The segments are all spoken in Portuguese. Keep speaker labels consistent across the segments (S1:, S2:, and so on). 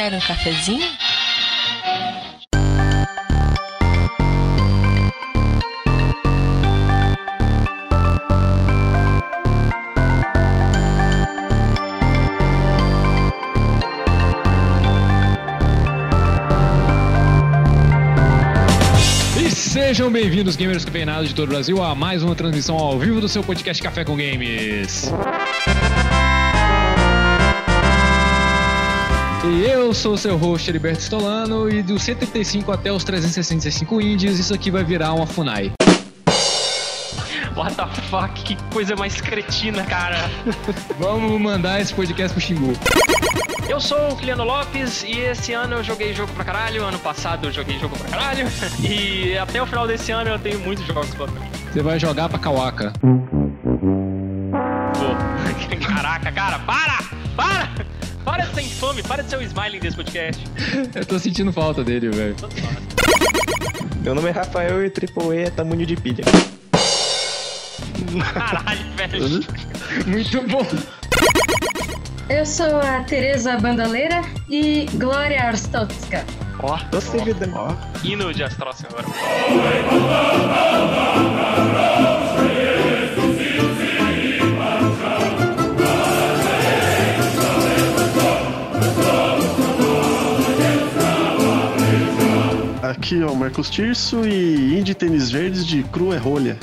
S1: Quer um cafezinho?
S2: Sejam bem-vindos, gamers campeonatos de todo o Brasil, a mais uma transmissão ao vivo do seu podcast Café com Games. E eu sou o seu host, Heriberto Stolano, e dos 135 até os 365 indies, isso aqui vai virar uma FUNAI.
S3: What the fuck? Que coisa mais cretina, cara.
S2: Vamos mandar esse podcast pro Xingu.
S3: Eu sou o Kiliano Lopes e esse ano eu joguei jogo pra caralho. Ano passado eu joguei jogo pra caralho. E até o final desse ano eu tenho muitos jogos pra.
S2: Você vai jogar pra Kawaka.
S3: Pô, Para de ser infame, para de ser o smiling desse podcast.
S2: Eu tô sentindo falta dele, velho.
S4: Meu nome é Rafael e Triple E é tamanho de pilha.
S3: Caralho, velho.
S2: Muito bom.
S5: Eu sou a Tereza Bandaleira e Glória Arstotska.
S3: Ó,
S4: Tô servidão. Ó,
S3: hino de Astrócia agora.
S6: Aqui, ó, Marcos Tirso e Indie Tênis Verdes de Cru é Rolha.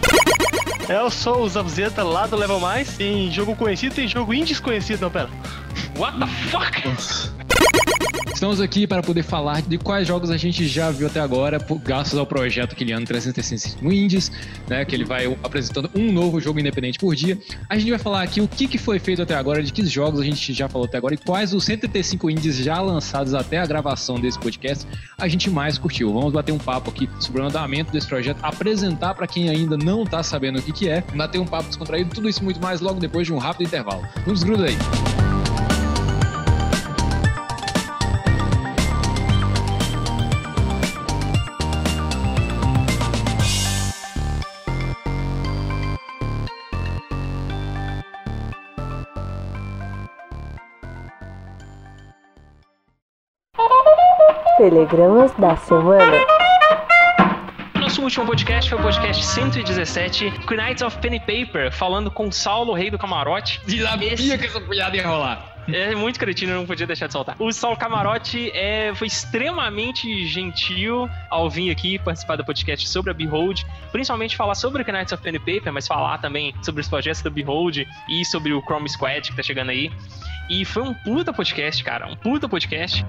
S7: Eu sou o Zabuzeta lá do Level Mais. Tem jogo conhecido, tem jogo indesconhecido, não, pera.
S3: What the fuck?
S2: Estamos aqui para poder falar de quais jogos a gente já viu até agora, graças ao projeto Kiliano 365 Indies, né? Que ele vai apresentando um novo jogo independente por dia. A gente vai falar aqui o que, que foi feito até agora, de que jogos a gente já falou até agora e quais os 135 indies já lançados até a gravação desse podcast a gente mais curtiu. Vamos bater um papo aqui sobre o andamento desse projeto, apresentar para quem ainda não tá sabendo o que, que é, bater um papo descontraído, tudo isso muito mais logo depois de um rápido intervalo. Não desgruda aí.
S8: Telegramas da semana.
S3: Nosso último podcast foi o podcast 117, Knights of Pen and Paper, falando com Saulo, rei do camarote.
S2: Sabia
S3: Esse-
S2: que essa piada ia rolar.
S3: É muito cretino, eu não podia deixar de soltar. O Saulo Camarote é, foi extremamente gentil ao vir aqui participar do podcast sobre a Behold, principalmente falar sobre o Knights of Pen Paper, mas falar também sobre os projetos da Behold e sobre o Chrome Squad que tá chegando aí. E foi um puta podcast, cara, um puta podcast.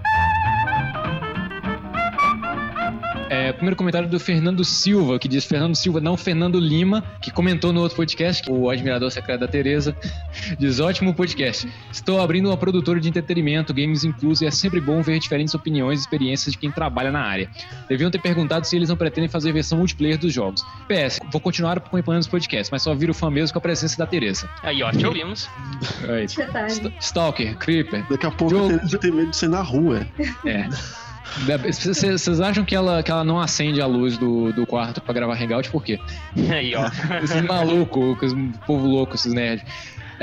S2: É, primeiro comentário do Fernando Silva, que diz Fernando Silva, não Fernando Lima, que comentou no outro podcast, o admirador secreto da Tereza, diz ótimo podcast. Estou abrindo uma produtora de entretenimento, games incluso, e é sempre bom ver diferentes opiniões e experiências de quem trabalha na área. Deviam ter perguntado se eles não pretendem fazer versão multiplayer dos jogos. PS, vou continuar acompanhando os podcasts, mas só viro fã mesmo com a presença da Tereza.
S3: Aí, ó, te ouvimos.
S2: É isso. St- Stalker, Creeper,
S6: Daqui a pouco
S2: Jogo-
S6: a Tereza tem medo de ser na rua.
S2: É. Vocês vocês acham que ela, que ela não acende a luz do, do quarto pra gravar hangout? Por quê?
S3: Aí, ó.
S2: Esses malucos, esse povo louco, esses nerds.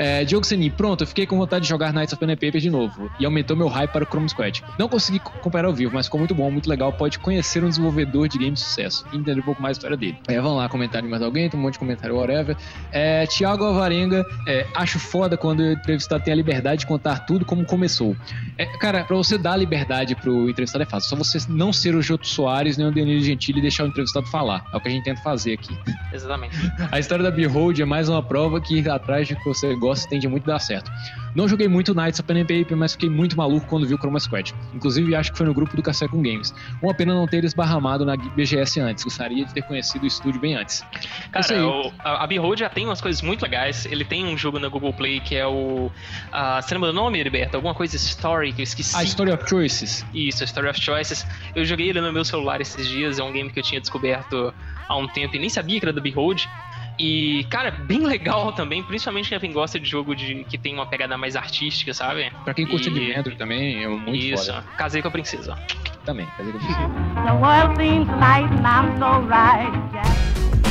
S2: É, Diogo Seni, pronto, eu fiquei com vontade de jogar Knights of Pen and Paper de novo. E aumentou meu hype para o Chrome Squad. Não consegui co- acompanhar ao vivo, mas ficou muito bom, muito legal. Pode conhecer um desenvolvedor de game de sucesso e entender um pouco mais a história dele. É, vamos lá, comentário de mais alguém, tem um monte de comentário, whatever. É, Tiago Alvarenga, é, acho foda quando o entrevistado tem a liberdade de contar tudo como começou. É, cara, pra você dar liberdade pro entrevistado é fácil. Só você não ser o Joto Soares nem o Danilo Gentili e deixar o entrevistado falar. É o que a gente tenta fazer aqui.
S3: Exatamente.
S2: A história da Behold é mais uma prova que ir atrás de que você gosta tende muito a dar certo. Não joguei muito Knights of Pen Paper, mas fiquei muito maluco quando vi o Chroma Squad. Inclusive, acho que foi no grupo do Café com Games. Uma pena não ter esbarramado na BGS antes. Gostaria de ter conhecido o estúdio bem antes. É
S3: Cara, o, a, a Behold já tem umas coisas muito legais. Ele tem um jogo na Google Play que é o. ah, você lembra do nome, Heriberto? Alguma coisa Story que eu esqueci.
S2: A Story of Choices.
S3: Isso, Story of Choices. Eu joguei ele no meu celular esses dias. É um game que eu tinha descoberto há um tempo e nem sabia que era da Behold. E, cara, bem legal também, principalmente quem gosta de jogo de, que tem uma pegada mais artística, sabe?
S2: Pra quem curte
S3: E-
S2: Adventure também, é muito
S3: Isso,
S2: foda.
S3: casei com a princesa.
S2: Também. quer dizer que-
S9: The world seems light and I'm so right.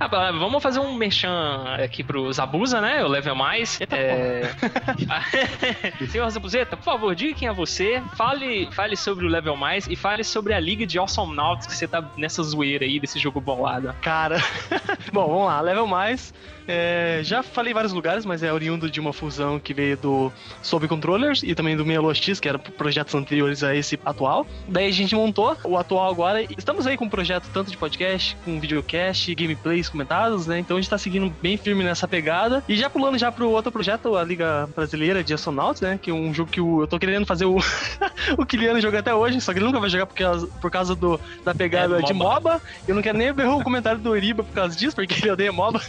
S3: Ah, vamos fazer um merchan aqui pro Zabuza, né? O Level Mais. É... Senhor Zabuzeta, por favor, diga quem é você, fale, fale sobre o Level Mais e fale sobre a Liga de Awesome Nauts que você tá nessa zoeira aí desse jogo bolado.
S7: Cara, bom, vamos lá, Level Mais. É, já falei em vários lugares, mas é oriundo de uma fusão que veio do Sob Controllers e também do Meia X, que era projetos anteriores a esse atual. Daí a gente montou o atual agora. Estamos aí com um projeto tanto de podcast, com videocast, gameplays comentados, né? Então a gente tá seguindo bem firme nessa pegada. E já pulando já pro outro projeto, a Liga Brasileira de Astronauts, né? Que é um jogo que eu tô querendo fazer o, o Kiliano jogar até hoje, só que ele nunca vai jogar por causa, por causa do, da pegada
S3: É,
S7: de
S3: MOBA.
S7: Eu não quero nem ver o comentário do Iriba por causa disso, porque ele odeia MOBA.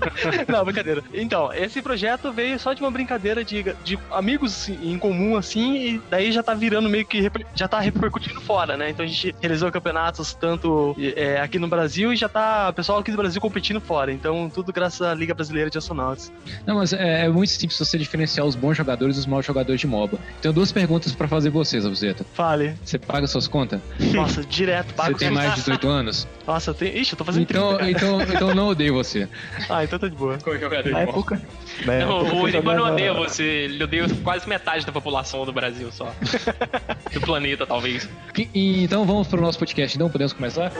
S7: Não, brincadeira. Então, esse projeto veio só de uma brincadeira de, de amigos em comum, assim, e daí já tá virando meio que. já tá repercutindo fora, né? Então a gente realizou campeonatos tanto é, aqui no Brasil e já tá o pessoal aqui do Brasil competindo fora. Então, tudo graças à Liga Brasileira de Astronautas.
S2: Não, mas é, é muito simples você diferenciar os bons jogadores dos maus jogadores de MOBA. Tenho duas perguntas pra fazer vocês, Abuzeta.
S7: Fale.
S2: Você paga suas contas?
S7: Nossa, direto,
S2: Você
S7: pago
S2: tem mais de 18 anos?
S7: Nossa, eu tenho. Ixi, eu tô fazendo
S2: Então,
S7: 30, cara.
S2: então, então eu não odeio você.
S7: Ah, então tá de boa.
S3: Como jogador
S4: Na
S3: de MOBA.
S4: época. Na
S3: Não,
S4: época
S3: o
S4: eu
S3: Iriba não odeia você, ele odeia quase metade da população do Brasil só. do planeta, talvez.
S2: Então vamos pro nosso podcast, então podemos começar?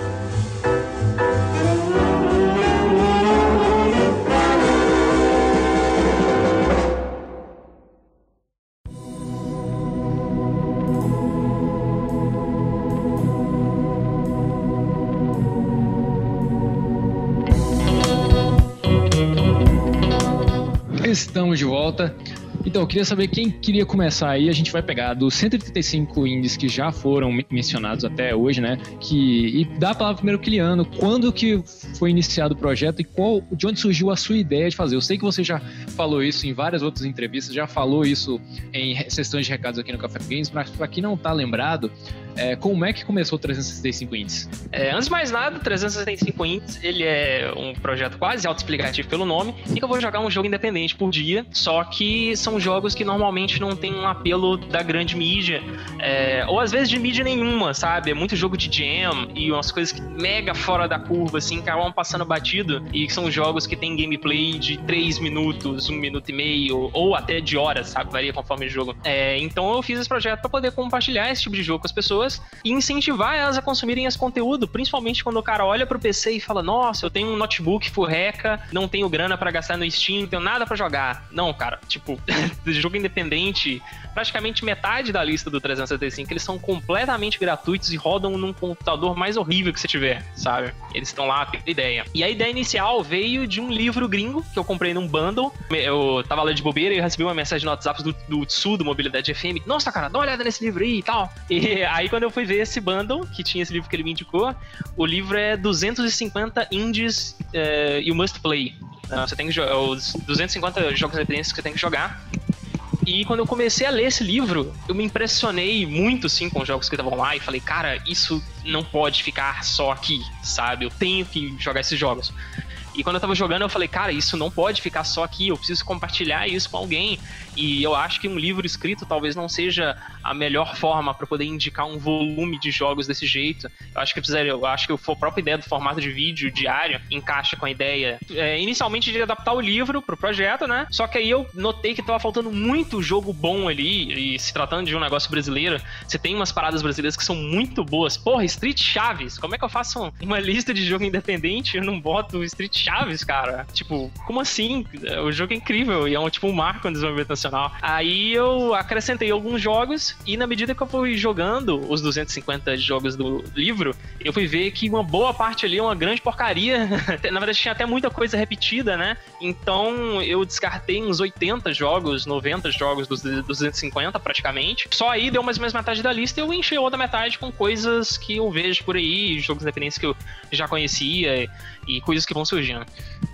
S2: Estamos de volta. Então, eu queria saber quem queria começar aí. A gente vai pegar dos 135 indies que já foram men- mencionados até hoje, né? Que, e dá a palavra primeiro ao Kiliano. Quando que foi iniciado o projeto e qual, de onde surgiu a sua ideia de fazer? Eu sei que você já falou isso em várias outras entrevistas, já falou isso em sessões de recados aqui no Café Games, mas pra quem não tá lembrado, é, como é que começou o 365 indies?
S3: É, antes de mais nada, 365 Ints, ele é um projeto quase autoexplicativo pelo nome, e que eu vou jogar um jogo independente por dia, só que são jogos que normalmente não tem um apelo da grande mídia, é, ou às vezes de mídia nenhuma, sabe? É muito jogo de jam e umas coisas que mega fora da curva, assim, acabam passando batido, e que são jogos que tem gameplay de 3 minutos, 1 minuto e meio, ou até de horas, sabe? Varia conforme o jogo. É, então eu fiz esse projeto para poder compartilhar esse tipo de jogo com as pessoas e incentivar elas a consumirem esse conteúdo, principalmente quando o cara olha pro PC e fala: Nossa, eu tenho um notebook furreca, não tenho grana pra gastar no Steam, não tenho nada pra jogar. Não, cara, tipo, jogo independente, praticamente metade da lista do 365, eles são completamente gratuitos e rodam num computador mais horrível que você tiver, sabe? Eles estão lá, tem ideia. E a ideia inicial veio de um livro gringo que eu comprei num bundle. Eu tava lá de bobeira e recebi uma mensagem no WhatsApp do, do Tsu, do Mobilidade FM. Nossa, cara, dá uma olhada nesse livro aí e tal. E aí, quando eu fui ver esse bundle, que tinha esse livro que ele me indicou, o livro é 250 indies eh, you must play. Ah, Você tem que jogar os 250 jogos independentes que você tem que jogar. E quando eu comecei a ler esse livro, eu me impressionei muito, sim, com os jogos que estavam lá e falei, cara, isso não pode ficar só aqui, sabe? Eu tenho que jogar esses jogos. E quando eu tava jogando, eu falei, cara, isso não pode ficar só aqui, eu preciso compartilhar isso com alguém. E eu acho que um livro escrito talvez não seja a melhor forma para poder indicar um volume de jogos desse jeito. Eu acho que precisaria, eu acho que a própria ideia do formato de vídeo diário encaixa com a ideia é, inicialmente de adaptar o livro pro projeto, né? Só que aí eu notei que tava faltando muito jogo bom ali, e se tratando de um negócio brasileiro, você tem umas paradas brasileiras que são muito boas. Porra, Street Chaves, como é que eu faço uma lista de jogo independente e eu não boto Street Chaves Chaves, cara. Tipo, como assim? O jogo é incrível e é um tipo um marco no desenvolvimento nacional. Aí eu acrescentei alguns jogos e na medida que eu fui jogando os 250 jogos do livro, eu fui ver que uma boa parte ali é uma grande porcaria. na verdade, tinha até muita coisa repetida, né? Então eu descartei uns 80 jogos, 90 jogos dos 250 praticamente. Só aí deu mais ou menos metade da lista e eu enchi a outra metade com coisas que eu vejo por aí, jogos independentes que eu já conhecia e coisas que vão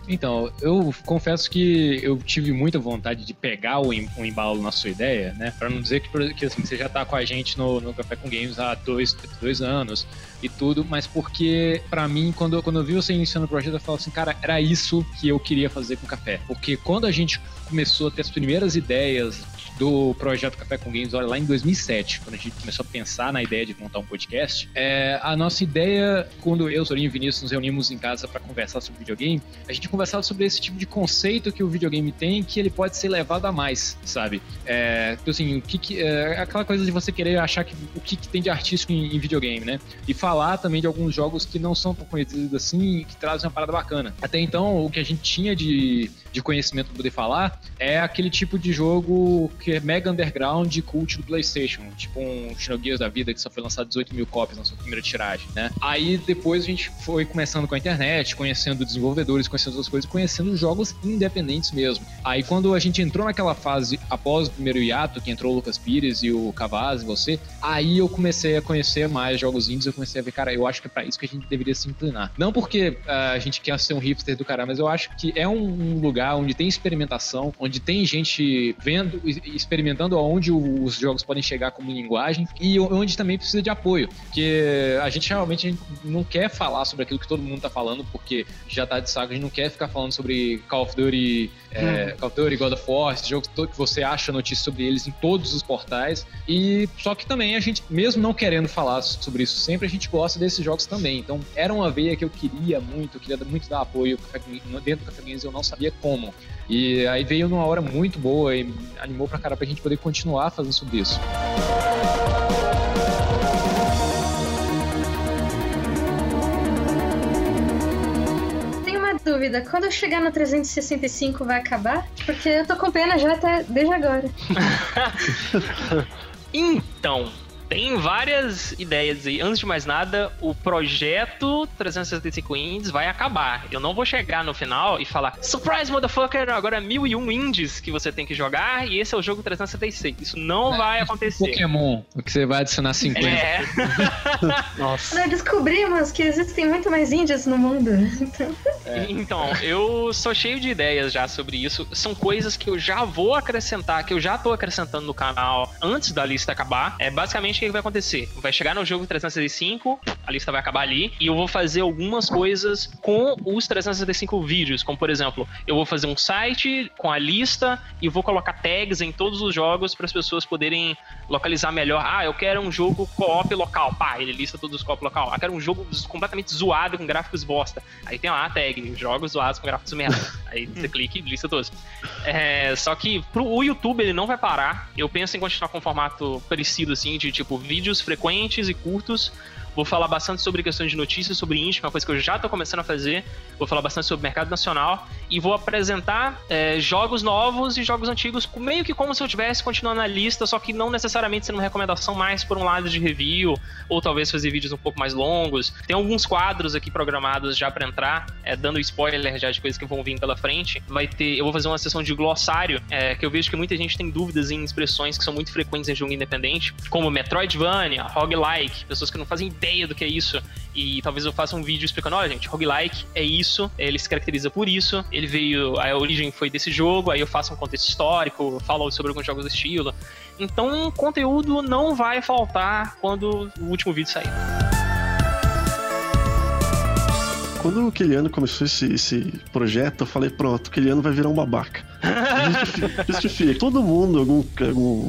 S2: Então, eu confesso que eu tive muita vontade de pegar o, em- o embalo na sua ideia, né? Pra não dizer que, que, assim, você já tá com a gente no, no Café com Games há dois, dois anos e tudo, mas porque, pra mim, quando, quando eu vi você iniciando o projeto, eu falei assim, cara, era isso que eu queria fazer com o café. Porque quando a gente começou a ter as primeiras ideias do projeto Café com Games, olha, lá em 2007, quando a gente começou a pensar na ideia de montar um podcast, é, a nossa ideia, quando eu, Sorinho e Vinícius nos reunimos em casa para conversar sobre videogame, a gente conversava sobre esse tipo de conceito que o videogame tem, que ele pode ser levado a mais, sabe? É, então, assim, o que, que é aquela coisa de você querer achar que o que, que tem de artístico em, em videogame, né? E falar também de alguns jogos que não são tão conhecidos assim que trazem uma parada bacana. Até então, o que a gente tinha de, de conhecimento poder falar é aquele tipo de jogo que é mega underground e cult do PlayStation, tipo um Xenogears da vida que só foi lançado 18 mil cópias na sua primeira tiragem, né? Aí depois a gente foi começando com a internet, conhecendo desenvolvedores, conhecendo outras coisas, conhecendo jogos independentes mesmo. Aí quando a gente entrou naquela fase após o primeiro hiato, que entrou o Lucas Pires e o Cavaz e você, aí eu comecei a conhecer mais jogos indies, eu comecei a ver, cara, eu acho que é pra isso que a gente deveria se inclinar. Não porque ah, a gente quer ser um hipster do cara, mas eu acho que é um lugar onde tem experimentação, onde tem gente vendo e experimentando aonde os jogos podem chegar como linguagem e onde também precisa de apoio. Porque a gente realmente não quer falar sobre aquilo que todo mundo tá falando, porque já tá de saco, a gente não quer ficar falando sobre Call of Duty, é, Call of Duty, God of War, esses jogos que você acha notícia sobre eles em todos os portais. E só que também a gente, mesmo não querendo falar sobre isso sempre, a gente gosta desses jogos também. Então era uma veia que eu queria muito, eu queria muito dar apoio dentro do Café Games, eu não sabia como. E aí veio numa hora muito boa e animou pra cara pra gente poder continuar fazendo sobre isso.
S5: Tenho uma dúvida, quando eu chegar no 365 vai acabar? Porque eu tô com pena já até desde agora.
S3: Então, tem várias ideias aí. Antes de mais nada, o projeto 365 Indies vai acabar. Eu não vou chegar no final e falar Surprise, motherfucker! Agora é 1001 indies que você tem que jogar e esse é o jogo 366. Isso não vai acontecer.
S2: Pokémon, o que você vai adicionar 50.
S3: É,
S7: Nossa.
S5: Nós descobrimos que existem muito mais índios no mundo. Então,
S3: Então, eu sou cheio de ideias já sobre isso. São coisas que eu já vou acrescentar, que eu já tô acrescentando no canal antes da lista acabar. É basicamente o que vai acontecer. Vai chegar no jogo 365, a lista vai acabar ali, e eu vou fazer algumas coisas com os 365 vídeos. Como, por exemplo, eu vou fazer um site com a lista e vou colocar tags em todos os jogos para as pessoas poderem localizar melhor. Ah, eu quero um jogo co-op local. Pá, ele lista todos os co-op local. Ah, quero um jogo completamente zoado com gráficos bosta. Aí tem lá a tag, jogos zoados com gráficos merda. Aí você clica e lista todos. É, só que pro o YouTube ele não vai parar. Eu penso em continuar com um formato parecido assim, de tipo vídeos frequentes e curtos. Vou falar bastante sobre questões de notícias, sobre indie, que é uma coisa que eu já tô começando a fazer. Vou falar bastante sobre mercado nacional. E vou apresentar é, jogos novos e jogos antigos, meio que como se eu estivesse continuando na lista, só que não necessariamente sendo uma recomendação mais por um lado de review, ou talvez fazer vídeos um pouco mais longos. Tem alguns quadros aqui programados já para entrar, é, dando spoiler já de coisas que vão vir pela frente. Vai ter, eu vou fazer uma sessão de glossário, é, que eu vejo que muita gente tem dúvidas em expressões que são muito frequentes em jogo independente, como Metroidvania, roguelike, pessoas que não fazem ideia do que é isso. E talvez eu faça um vídeo explicando, olha gente, roguelike é isso, ele se caracteriza por isso, ele veio, a origem foi desse jogo, aí eu faço um contexto histórico, falo sobre alguns jogos do estilo. Então, conteúdo não vai faltar quando o último vídeo sair.
S6: Quando o Kiliano começou esse, esse projeto, eu falei, pronto, o Kiliano vai virar um babaca. Justifica. justifica. Todo mundo, algum, algum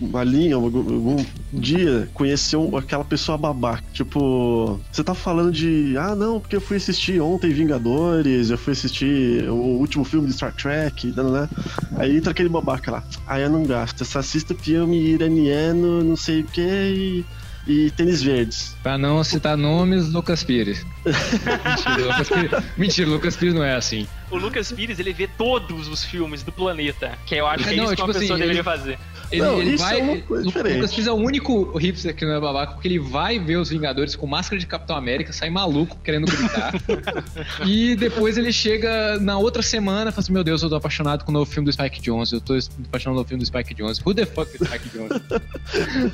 S6: uma linha, algum, algum dia, conheceu aquela pessoa babaca. Tipo, você tá falando de, ah, não, porque eu fui assistir ontem Vingadores, eu fui assistir o último filme de Star Trek, né? Aí entra aquele babaca lá. Aí eu não gasto, eu só assisto filme iraniano, não sei o que, e e tênis verdes.
S2: Pra não citar nomes, Lucas Pires. Mentira, Lucas Pires. Mentira, Lucas Pires não é assim.
S3: O Lucas Pires, ele vê todos os filmes do planeta, que eu acho que é
S2: Não,
S3: isso que
S2: tipo
S3: uma pessoa
S2: assim,
S3: deveria
S2: ele-
S3: fazer.
S2: Ele,
S6: Não,
S2: ele vai.
S6: é
S2: o. Lucas é o único hipster que não é babaca, porque ele vai ver os Vingadores com máscara de Capitão América, sai maluco querendo gritar. e depois ele chega na outra semana e fala assim: Meu Deus, eu tô apaixonado com o novo filme do Spike Jonze. Eu tô apaixonado no filme do Spike Jonze. Who the fuck is Spike Jonze?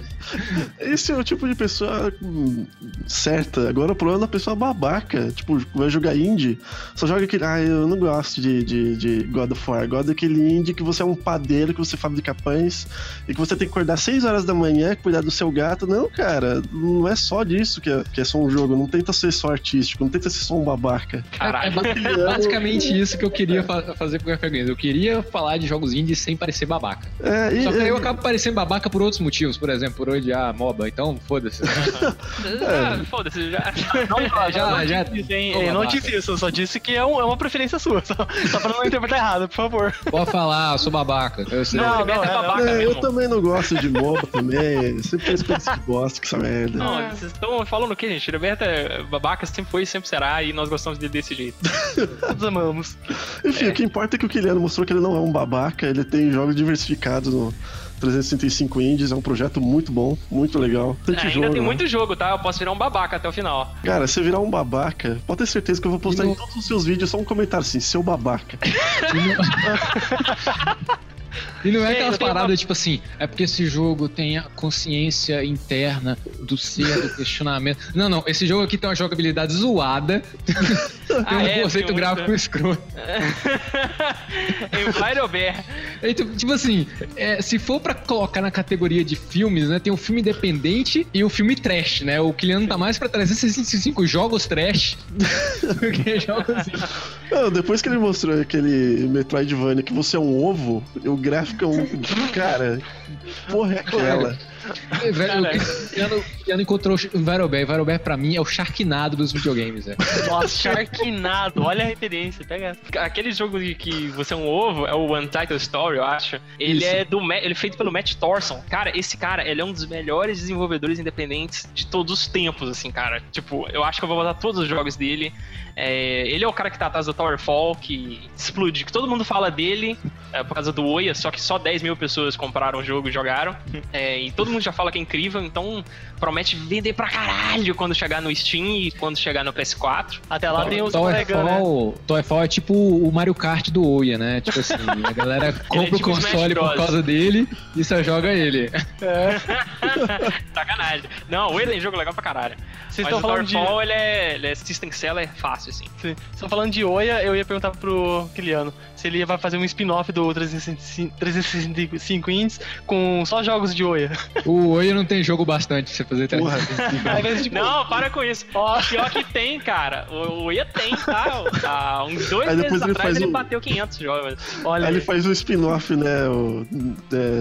S6: Esse é o tipo de pessoa certa. Agora o problema é da pessoa babaca. Tipo, vai jogar indie, só joga aquele. Ah, eu não gosto de, de, de God of War. Gosto daquele indie que você é um padeiro, que você fabrica pães e que você tem que acordar 6 horas da manhã, cuidar do seu gato. Não, cara, não é só disso que é, que é só um jogo. Não tenta ser só artístico, não tenta ser só um babaca.
S2: É,
S3: Caralho.
S2: ba- basicamente isso que eu queria fa- fazer com o Café Games. Eu queria falar de jogos indies sem parecer babaca.
S6: É, e,
S2: Só que aí eu
S6: é,
S2: acabo parecendo babaca por outros motivos, por exemplo, por odiar MOBA, então foda-se.
S3: Ah, foda-se, já.
S2: já, já.
S7: Disse?
S2: Ô,
S7: Eu não disse isso, eu só disse que é, um- é uma preferência sua. Só, só pra não interpretar errado, por favor.
S2: Pode falar, eu sou babaca. Eu sei.
S3: Não,
S7: não,
S3: não, é
S7: é,
S3: babaca
S6: é, eu também não gosto de MOBA também. Sempre penso que gosta que essa merda.
S3: Não, vocês estão falando o quê, gente? Roberto é babaca, sempre foi e sempre será, e nós gostamos dele desse jeito.
S7: Todos amamos.
S6: Enfim, o que importa é que o Kiliano mostrou que ele não é um babaca, ele tem jogos diversificados no 365 Indies, é um projeto muito bom, muito legal. Tem
S3: Ainda
S6: jogo,
S3: tem
S6: né?
S3: muito jogo, tá? Eu posso virar um babaca até o final.
S6: Cara, se virar um babaca, pode ter certeza que eu vou postar
S2: E
S6: em todos os seus vídeos só um comentário assim, seu babaca.
S2: E não é
S3: É,
S2: aquelas
S3: eu
S2: paradas tipo assim, é porque esse jogo tem a consciência interna do ser, do questionamento. Não, não, esse jogo aqui tem uma jogabilidade zoada, tem
S3: Ah,
S2: um
S3: é,
S2: conceito
S3: tem
S2: gráfico
S3: muita-
S2: escroto.
S3: Empire Bear.
S2: Então, tipo assim, é, se for pra colocar na categoria de filmes, né, tem o filme independente e o filme trash, né? O Kiliano tá mais pra 365 jogos trash do que jogos
S6: Não, depois que ele mostrou aquele Metroidvania que você é um ovo, o gráfico é um. Cara, que porra é aquela?
S2: É, velho, o Cristiano, Cristiano encontrou o Varobé. O Varobé, pra mim, é o Sharknado dos videogames, velho.
S7: Nossa, Sharknado, olha a referência, pega essa.
S3: Aquele jogo de que você é um ovo, é o Untitled Story, eu acho. Ele
S6: Isso.
S3: é do ele é feito pelo Matt Thorson. Cara, esse cara, ele é um dos melhores desenvolvedores independentes de todos os tempos, assim, cara. Tipo, eu acho que eu vou botar todos os jogos dele. É, ele é o cara que tá atrás do Towerfall, que explode, que todo mundo fala dele é, por causa do Oia, só que só 10 mil pessoas compraram o jogo e jogaram. É, e todo mundo já fala que é incrível, então promete vender pra caralho quando chegar no Steam e quando chegar no PS4.
S7: Até lá tem os Oregon, né?
S2: Towerfall, Towerfall é tipo o Mario Kart do Oia, né? Tipo assim, a galera compra
S3: tipo
S2: o console por causa dele e só joga ele.
S3: Sacanagem. Não, o Oia tem jogo legal pra caralho.
S7: Vocês
S3: Mas
S7: estão
S3: o
S7: falando de.
S3: Towerfall, ele é, ele é system seller fácil, assim.
S7: Sim. Vocês estão falando de Oia, eu ia perguntar pro Kiliano se ele vai fazer um spin-off do 365 365 Indies com só jogos de Oia.
S2: O Oia não tem jogo bastante pra você fazer
S6: Porra.
S2: 365.
S7: Aí, mas, tipo,
S3: Não, para com isso.
S7: Ó.
S3: Pior que tem, cara. O Oia tem, tá? Há uns dois meses
S6: depois ele
S3: atrás
S6: faz
S3: ele
S6: um-
S3: bateu 500 jogos.
S7: olha
S6: Aí ele faz um spin-off, né? O,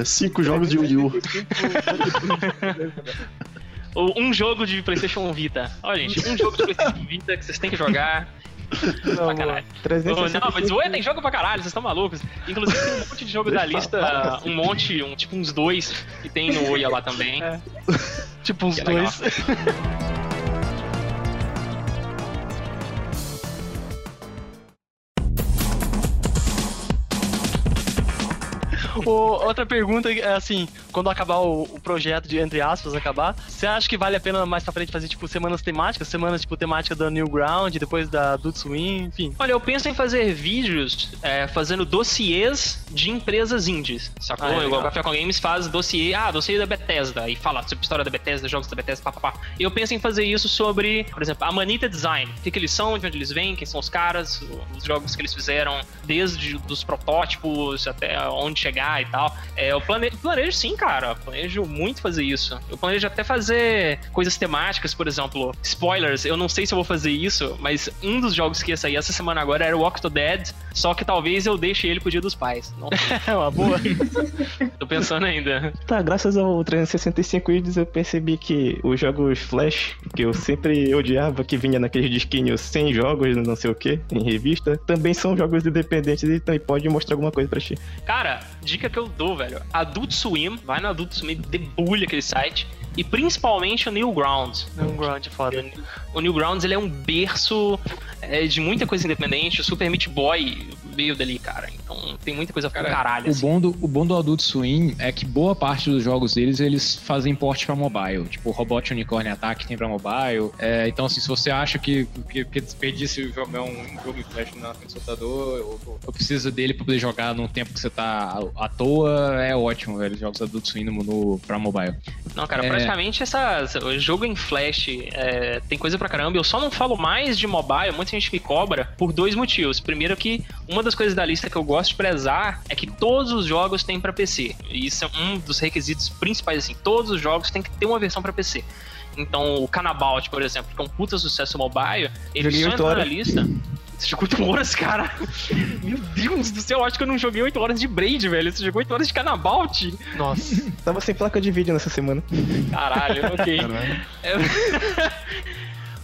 S6: é, cinco jogos de Wii U.
S3: Um jogo de PlayStation Vita. Olha, gente, um jogo de PlayStation Vita que vocês têm que jogar.
S4: Não,
S3: pra caralho. Ô,
S4: 365.
S3: Não, mas o tem jogo pra caralho, vocês estão malucos. Inclusive tem um monte de jogo da lista, um monte, um, tipo uns dois que tem no Oia lá também.
S7: É. Tipo uns
S3: legal.
S7: dois. O- outra pergunta é assim, quando acabar o, o projeto de entre aspas acabar, você acha que vale a pena mais pra frente fazer tipo semanas temáticas, semanas tipo temática da Newground, depois da Swim, enfim.
S3: Olha, eu penso em fazer vídeos é, fazendo dossiês de empresas indies, sacou?
S7: Ah, é
S3: Igual o Café com Games faz dossiê, ah, dossiê da Bethesda, e fala sobre a história da Bethesda, jogos da Bethesda, papapá. Eu penso em fazer isso sobre, por exemplo, a Manita Design, o que, que eles são, de onde eles vêm, quem são os caras, os jogos que eles fizeram, desde os protótipos até onde e tal. É, eu plane... planejo sim, cara, eu planejo muito fazer isso. Eu planejo até fazer coisas temáticas, por exemplo, spoilers, eu não sei se eu vou fazer isso, mas um dos jogos que ia sair essa semana agora era o Octodad, só que talvez eu deixe ele pro Dia dos Pais. Não
S7: É uma boa.
S3: tô pensando ainda.
S4: Tá, graças ao 365 Indies eu percebi que os jogos Flash, que eu sempre odiava, que vinha naqueles disquinhos sem jogos, não sei o que, em revista, também são jogos independentes e também pode mostrar alguma coisa pra ti.
S3: Cara, dica que eu dou, velho. Adult Swim, vai no Adult Swim, debulha aquele site. e principalmente o Newgrounds.
S7: Newgrounds é foda.
S3: O Newgrounds ele é um berço é, de muita coisa independente. O Super Meat Boy veio dali, cara. Então tem muita coisa pra caralho.
S2: O
S3: assim.
S2: bom, do, o bom do Adult Swim é que boa parte dos jogos deles eles fazem porte pra mobile. Tipo, Robot Unicorn Attack tem pra mobile. É, então, assim, se você acha que, que, que desperdício jogar um jogo em flash do computador, ou, ou precisa dele pra poder jogar num tempo que você tá à, toa, é ótimo, velho. Os jogos Adult Swim no, no, pra mobile.
S3: Não, cara,
S2: É.
S3: praticamente essa, o jogo em Flash é, tem coisa pra caramba. Eu só não falo mais de mobile, muita gente que cobra, por dois motivos. Primeiro que uma das coisas da lista que eu gosto de prezar é que todos os jogos têm pra PC. E isso é um dos requisitos principais, assim. Todos os jogos têm que ter uma versão pra PC. Então, o Canabout, por exemplo, que é um puta sucesso mobile, ele
S4: Joguei
S3: só entrou na lista. Você jogou 8 horas, cara? Meu Deus do céu, eu acho que eu não joguei 8 horas de Braid, velho. Você jogou 8 horas de Canabout?
S7: Nossa.
S4: Tava sem placa de vídeo nessa semana.
S3: Caralho, ok. É-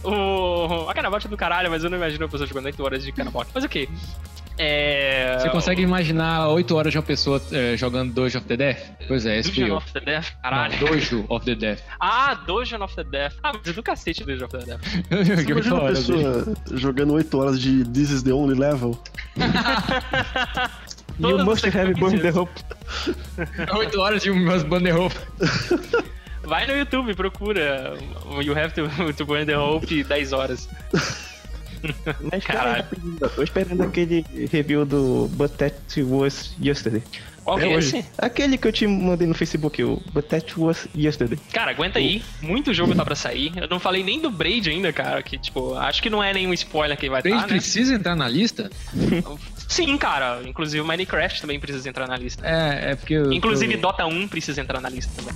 S3: o... A Canabout é do caralho, mas eu não imagino a pessoa jogando 8 horas de Canabout. Mas ok. É...
S2: Você consegue imaginar 8 horas de uma pessoa é, jogando Dojo of the Death? Pois é, esse eu.
S3: of the Death? Caralho.
S2: Não, Dojo of the Death.
S3: Ah, Dungeon of the Death. Ah, mas é do cacete Dungeon of the Death.
S6: Você
S2: joguei 8
S6: imagina uma
S2: horas. dele.
S6: pessoa jogando 8 horas de This is the Only Level?
S4: You must have
S3: sequências.
S4: hope.
S2: 8 horas de umas banner roupa.
S3: Vai no YouTube, procura. You have to, to burn the hope 10 horas.
S4: Mas aí,
S3: Caralho.
S4: eu Tô esperando aquele review do But That Was Yesterday.
S3: Qual que é
S4: hoje.
S3: esse?
S4: Aquele que eu te mandei no Facebook, o But That Was Yesterday.
S3: Cara, aguenta aí. Muito jogo tá pra sair. Eu não falei nem do Braid ainda, cara. Que, tipo, acho que não é nenhum spoiler que vai estar,
S2: Braid
S3: né?
S2: precisa entrar na lista?
S3: Sim, cara. Inclusive Minecraft também precisa entrar na lista.
S2: É, é porque. eu-
S3: Inclusive
S2: eu-
S3: Dota 1 precisa entrar na lista também.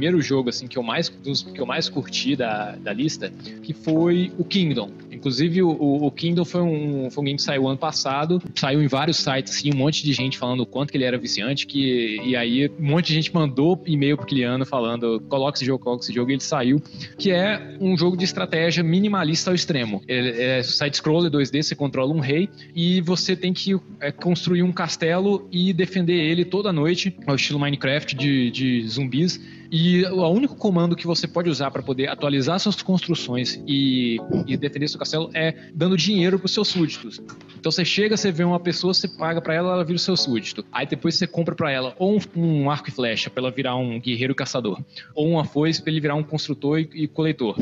S2: Primeiro jogo assim que eu mais dos que eu mais curti da, da lista, que foi o Kingdom. Inclusive o, o Kingdom foi um, foi um game que saiu ano passado, saiu em vários sites assim, um monte de gente falando o quanto que ele era viciante, que e aí um monte de gente mandou e-mail pro Kiliano falando coloca esse jogo, coloca esse jogo, e ele saiu, que é um jogo de estratégia minimalista ao extremo. Ele é side scroller 2D, você controla um rei e você tem que é, construir um castelo e defender ele toda noite, ao estilo Minecraft de, de zumbis. E o único comando que você pode usar para poder atualizar suas construções e, e defender seu castelo é dando dinheiro pros seus súditos. Então você chega, você vê uma pessoa, você paga para ela, ela vira o seu súdito. Aí depois você compra para ela ou um, um arco e flecha para ela virar um guerreiro caçador, ou uma foice para ele virar um construtor e, e coletor.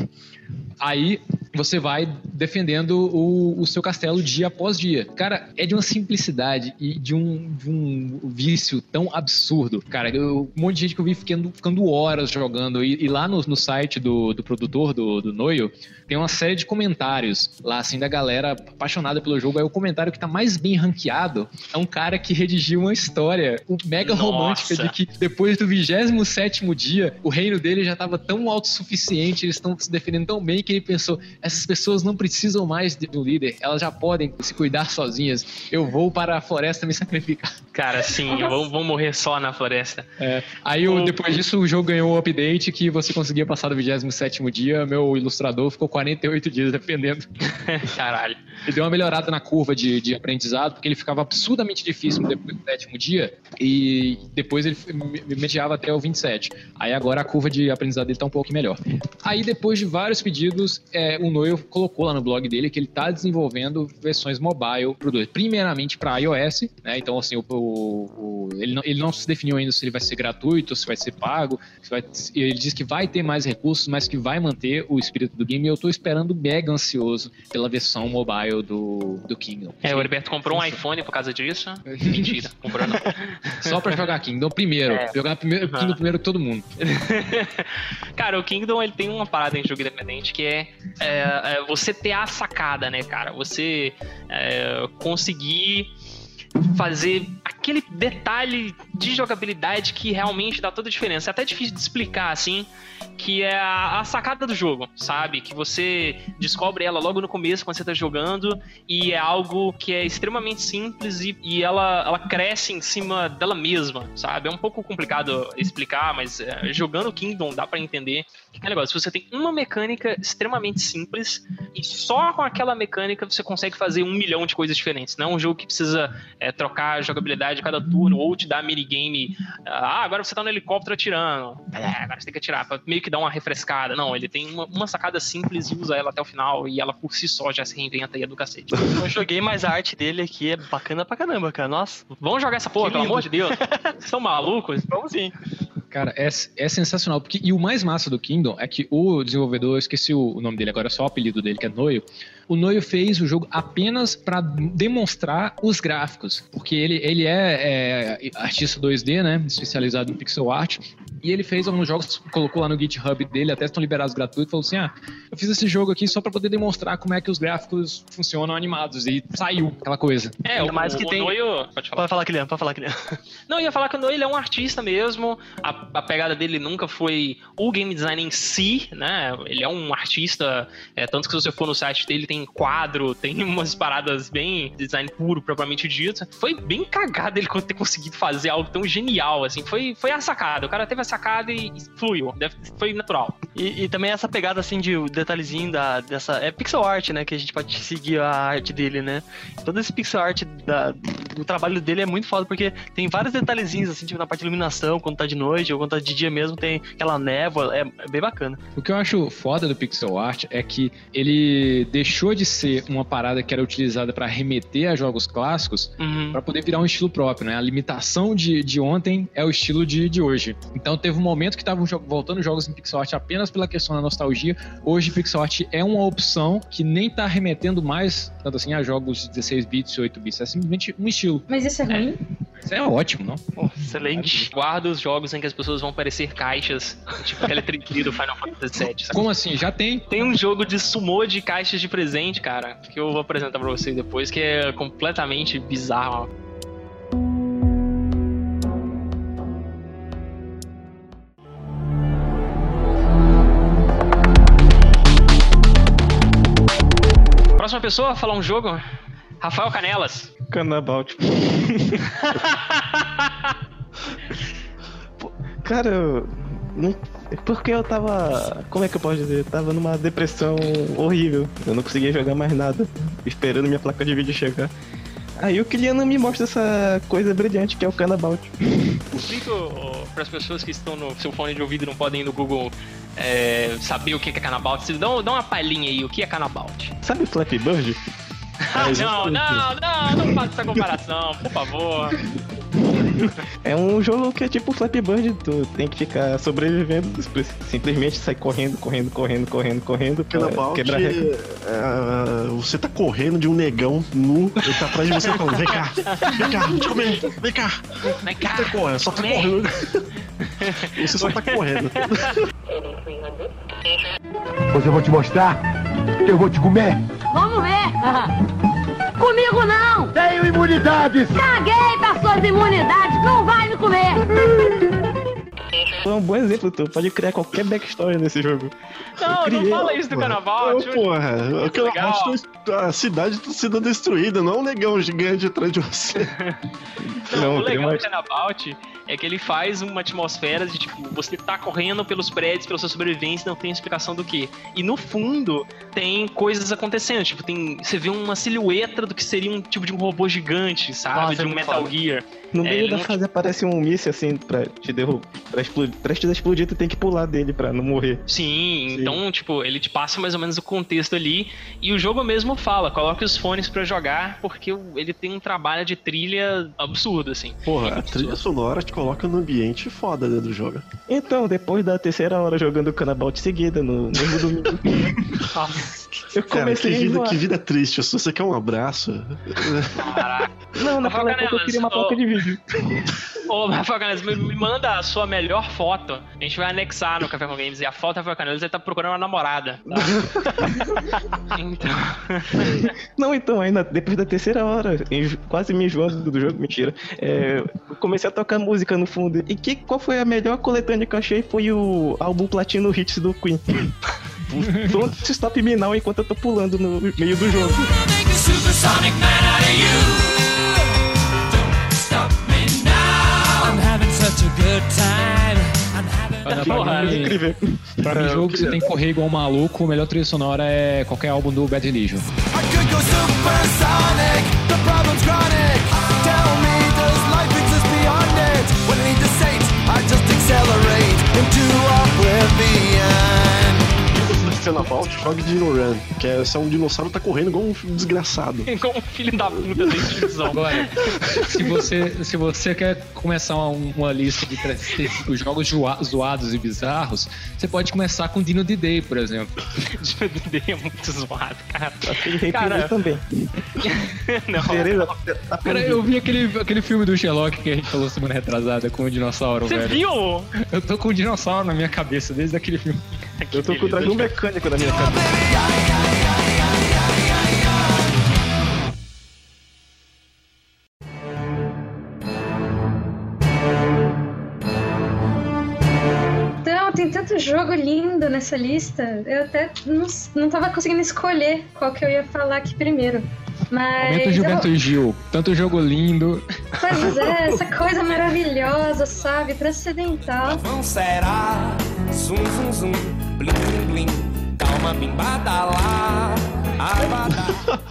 S2: Aí você vai defendendo o, o, seu castelo dia após dia. Cara, é de uma simplicidade e de um, de um vício tão absurdo. Cara, eu, um monte de gente que eu vi ficando, ficando horas jogando. E, e lá no, no, site do, do produtor, do, do Noio, tem uma série de comentários lá, assim, da galera apaixonada pelo jogo. Aí o comentário que tá mais bem ranqueado é um cara que redigiu uma história mega
S3: Nossa.
S2: romântica de que depois do 27 dia, o reino dele já tava tão autossuficiente, eles estão se defendendo tão bem que ele pensou: essas pessoas não precisam mais de um líder, elas já podem se cuidar sozinhas. Eu vou para a floresta me sacrificar.
S3: Cara, sim, vão, vão morrer só na floresta.
S2: É, aí o, depois disso o jogo ganhou um update que você conseguia passar do 27 dia. Meu ilustrador ficou 48 dias defendendo.
S3: Caralho.
S2: Ele deu uma melhorada na curva de, de aprendizado, porque ele ficava absurdamente difícil depois do sétimo dia, e depois ele mediava até o 27. Aí agora a curva de aprendizado dele tá um pouco melhor. Aí depois de vários pedidos, é, o Noel colocou lá no blog dele que ele tá desenvolvendo versões mobile pro dois. Primeiramente para iOS, né? Então, assim, o, o, ele, não, ele não se definiu ainda se ele vai ser gratuito, se vai ser pago. Se vai, ele diz que vai ter mais recursos, mas que vai manter o espírito do game. E eu tô esperando mega ansioso pela versão mobile do, do Kingdom.
S3: É, o Herberto comprou um iPhone por causa disso. Mentira, comprou não.
S2: Só pra jogar Kingdom primeiro. É. Jogar primeiro, uhum. Kingdom primeiro que todo mundo.
S3: cara, o Kingdom ele tem uma parada em jogo independente que é, é, é você ter a sacada, né, cara? Você é, conseguir fazer aquele detalhe de jogabilidade que realmente dá toda a diferença. É até difícil de explicar, assim, que é a, a sacada do jogo, sabe? Que você descobre ela logo no começo, quando você tá jogando, e é algo que é extremamente simples e, e ela, ela cresce em cima dela mesma, sabe? É um pouco complicado explicar, mas é, jogando Kingdom dá para entender que é negócio. Você tem uma mecânica extremamente simples e só com aquela mecânica você consegue fazer um milhão de coisas diferentes. Não é um jogo que precisa é, trocar a jogabilidade a cada turno ou te dar minigame. Ah, agora você tá no helicóptero atirando. É, agora você tem que atirar. Meio que dar uma refrescada. Não, ele tem uma, uma sacada simples e usa ela até o final e ela por si só já se reinventa e é do cacete.
S7: Eu joguei, mas a arte dele aqui é bacana pra caramba, cara. Nossa.
S3: Vamos jogar essa porra,
S7: Que
S3: pelo amor de Deus. Vocês estão malucos?
S7: Vamos sim.
S2: Cara, é, é sensacional. Porque, e o mais massa do Kingdom é que o desenvolvedor, eu esqueci o, o nome dele agora, só o apelido dele, que é Noio. O Noio fez o jogo apenas para demonstrar os gráficos. Porque ele, ele é, é artista 2D, né? Especializado em pixel art. E ele fez alguns jogos, colocou lá no GitHub dele, até estão liberados gratuitos, falou assim: ah, eu fiz esse jogo aqui só para poder demonstrar como é que os gráficos funcionam animados. E saiu aquela coisa.
S3: É,
S7: Ainda
S3: o,
S7: mais que
S3: o
S7: tem-
S3: Noio... Pode falar.
S7: Pode falar, Kilian, pode falar, Kilian.
S3: Não, eu ia falar que o ele é um artista mesmo. A, a pegada dele nunca foi o game design em si, né? Ele é um artista, é, tanto que se você for no site dele tem quadro, tem umas paradas bem design puro, propriamente dito. Foi bem cagado ele ter conseguido fazer algo tão genial, assim. Foi, foi a sacada. O cara teve a sacada e, e fluiu. Foi natural.
S7: E, e também essa pegada assim de detalhezinho da, dessa. É pixel art, né? Que a gente pode seguir a arte dele, né? Todo esse pixel art da, do trabalho dele é muito foda, porque tem vários detalhezinhos, assim, tipo na parte de iluminação, quando tá de noite, ou quando tá de dia mesmo, tem aquela névoa, é, é bem bacana.
S2: O que eu acho foda do pixel art é que ele deixou de ser uma parada que era utilizada para remeter a jogos clássicos
S7: Uhum.
S2: para poder virar um estilo próprio, né? A limitação de, de ontem é o estilo de, de hoje. Então teve um momento que estavam voltando jogos em pixel art apenas pela questão da nostalgia. Hoje pixel art é uma opção que nem tá remetendo mais tanto assim a jogos de 16 bits e 8 bits, é simplesmente um estilo.
S5: Mas isso é ruim?
S2: Isso é ótimo, não?
S7: Pô, excelente.
S3: Guarda os jogos em que as pessoas vão parecer caixas, tipo aquele trinquedo do Final Fantasy VII. sabe?
S2: Como assim? Já tem.
S3: Tem um jogo de sumô de caixas de presente, cara, que eu vou apresentar pra vocês depois, que é completamente bizarro. Próxima pessoa a falar um jogo? Rafael Canelas.
S4: Canabout. Pô, Cara, eu não. Porque eu tava. Como é que eu posso dizer? Eu tava numa depressão horrível. Eu não conseguia jogar mais nada. Esperando minha placa de vídeo chegar. Aí o Kiliano me mostra essa coisa brilhante que é o Canabout.
S3: Explica para as pessoas que estão no seu fone de ouvido e não podem ir no Google é, saber o que é Canabout. Dá, dá uma palhinha aí, o que é Canabout?
S4: Sabe o Flappy Bird?
S3: Ah, não, não, não, não faça essa comparação, por favor.
S4: É um jogo que é tipo Flappy Bird, tu tem que ficar sobrevivendo, simplesmente sai correndo, correndo, correndo, correndo, correndo, pra quebrar
S6: é, você tá correndo de um negão nu, ele tá atrás de você falando, vem cá, vem cá, te comer, vem cá.
S3: Vem cá.
S6: Tá correndo, só tá
S3: Vem.
S6: correndo. Você só tá correndo.
S8: Hoje eu vou te mostrar. Eu vou te comer.
S9: Vamos ver. Comigo não.
S8: Tenho imunidades.
S9: Caguei pra suas imunidades. Não vai me comer.
S4: É um bom exemplo, tu pode criar qualquer backstory nesse jogo.
S3: Não, não
S4: criei,
S3: fala isso do Canabout.
S6: Ô, porra, aquela
S3: legal.
S6: a cidade tá sendo destruída, não é um negão gigante atrás de você.
S3: Não, o
S4: tem
S3: legal do Canabout é que ele faz uma atmosfera de tipo, você tá correndo pelos prédios, pela sua sobrevivência, não tem explicação do que. E no fundo tem coisas acontecendo, tipo, tem. Você vê uma silhueta do que seria um tipo de um robô gigante, sabe?
S7: Nossa,
S3: de
S7: é
S3: um Metal
S7: foda.
S3: Gear.
S4: No
S3: É,
S4: meio
S3: ele
S4: da
S3: não-
S4: fase aparece um míssil assim pra te derrubar, pra explodir, prestes a explodir, tu tem que pular dele pra não morrer.
S3: Sim,
S4: Sim.
S3: então, tipo, ele te passa mais ou menos o contexto ali. E o jogo mesmo fala, coloque os fones pra jogar, porque ele tem um trabalho de trilha absurdo, assim.
S6: Porra, a trilha sonora te coloca no ambiente foda dentro do jogo.
S4: Então, depois da terceira hora jogando Canabout seguida, no mesmo domingo, eu
S6: Cara, que
S4: comecei
S6: vida, que vida triste. Se você quer um abraço,
S3: Caraca.
S4: Não, naquela época eu
S3: Canelas,
S4: queria uma placa de vídeo.
S3: Ô, Rafael Canelis, me, me manda a sua melhor foto. A gente vai anexar no Café com Games. E a foto do Rafael Canelis, ele tá procurando uma namorada. tá? então.
S4: Não, então, ainda depois da terceira hora, quase me enjoando do jogo, mentira. é, eu comecei a tocar música no fundo. E que, qual foi a melhor coletânea que eu achei? Foi o álbum Platino Hits do Queen. Don't stop me now enquanto eu tô pulando no meio do jogo.
S2: Pra,
S3: Porra,
S2: mim,
S4: Incrível.
S2: pra mim, jogo que você tem que correr igual um maluco, o melhor trilha sonora é qualquer álbum do Bad Religion.
S6: Cena Vault, jogue Dino Run, que é, se é um dinossauro tá correndo igual um desgraçado.
S3: Igual um filho da puta desse tiozão.
S2: Agora, se você, se você quer começar uma, uma lista de 365 jogos zoa- zoados e bizarros, você pode começar com Dino D Day, por exemplo.
S3: D&D é muito zoado, cara.
S4: Rei
S3: Cara,
S4: também.
S3: Não,
S4: Tereza, tá
S2: Cara, eu vi aquele, aquele filme do Sherlock que a gente falou semana retrasada com o dinossauro,
S3: você
S2: velho.
S3: viu?
S2: Eu tô com o dinossauro na minha cabeça desde aquele filme.
S4: Eu tô com o dragão mecânico na minha cabeça.
S5: Tanto jogo lindo nessa lista. Eu até não, não tava conseguindo escolher qual que eu ia falar aqui primeiro. Mas.
S2: Momento
S5: eu
S2: Gilberto
S5: vou-
S2: Gil. Tanto jogo lindo.
S5: Pois é, essa coisa maravilhosa, sabe? Transcendental.
S10: Não será zum zum zum, blim blim blim, calma bimbada lá, abadá.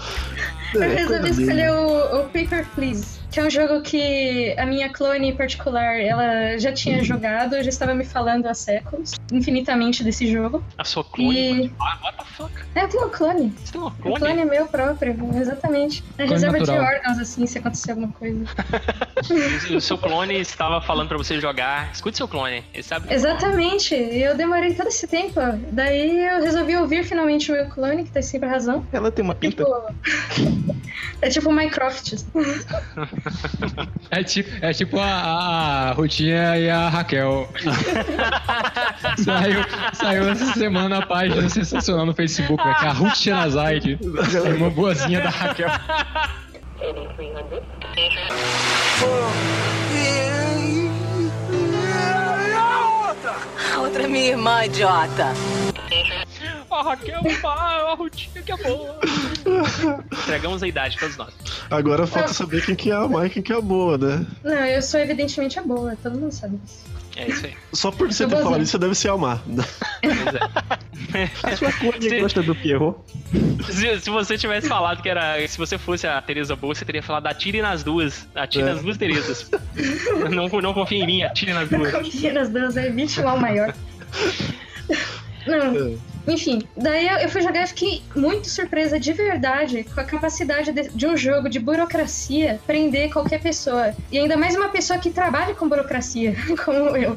S5: Eu resolvi escolher o, o Paper Please, que é um jogo que a minha clone em particular, ela já tinha jogado, já estava me falando há séculos, infinitamente desse jogo.
S3: A sua clone?
S5: E-
S3: Ah, What the fuck?
S5: É, eu tenho um clone.
S3: Você tem uma
S5: O
S3: clone?
S5: clone é meu próprio, exatamente. É
S2: Clone
S5: reserva
S2: natural.
S5: de órgãos, assim, se acontecer alguma coisa.
S3: O seu clone estava falando pra você jogar. Escute seu clone. Ele sabe.
S5: Exatamente, eu demorei todo esse tempo. Daí eu resolvi ouvir finalmente o meu clone, que tá sempre a razão.
S4: Ela tem uma pinta.
S5: Tipo. É tipo Minecraft.
S2: É tipo, é tipo a, a, a Rutinha e a Raquel. saiu, saiu essa semana a página sensacional no Facebook, né, que é a Ruth Xenazide. É uma boazinha da Raquel.
S9: Outra minha irmã, idiota.
S3: A Raquel, a, a Rutinha que é boa. Entregamos a idade, todos nós.
S6: Agora falta saber quem que é a Mai e quem que é a boa, né?
S5: Não, eu sou evidentemente a boa, todo mundo sabe disso.
S3: É isso aí.
S6: Só por você ter falado isso, você deve se amar.
S3: Pois é.
S4: A sua clone
S3: Sim.
S4: gosta do Pierrot?
S3: Se, se você tivesse falado que era. Se você fosse a Tereza Boa, você teria falado atire nas duas. Atire
S6: É.
S3: nas duas Terezas. não, não confia em mim, atire nas duas.
S5: Confia nas duas, é 20 mal maior. Não, enfim, daí eu, fui jogar e fiquei muito surpresa de verdade com a capacidade de, de um jogo de burocracia prender qualquer pessoa. E ainda mais uma pessoa que trabalha com burocracia, como eu.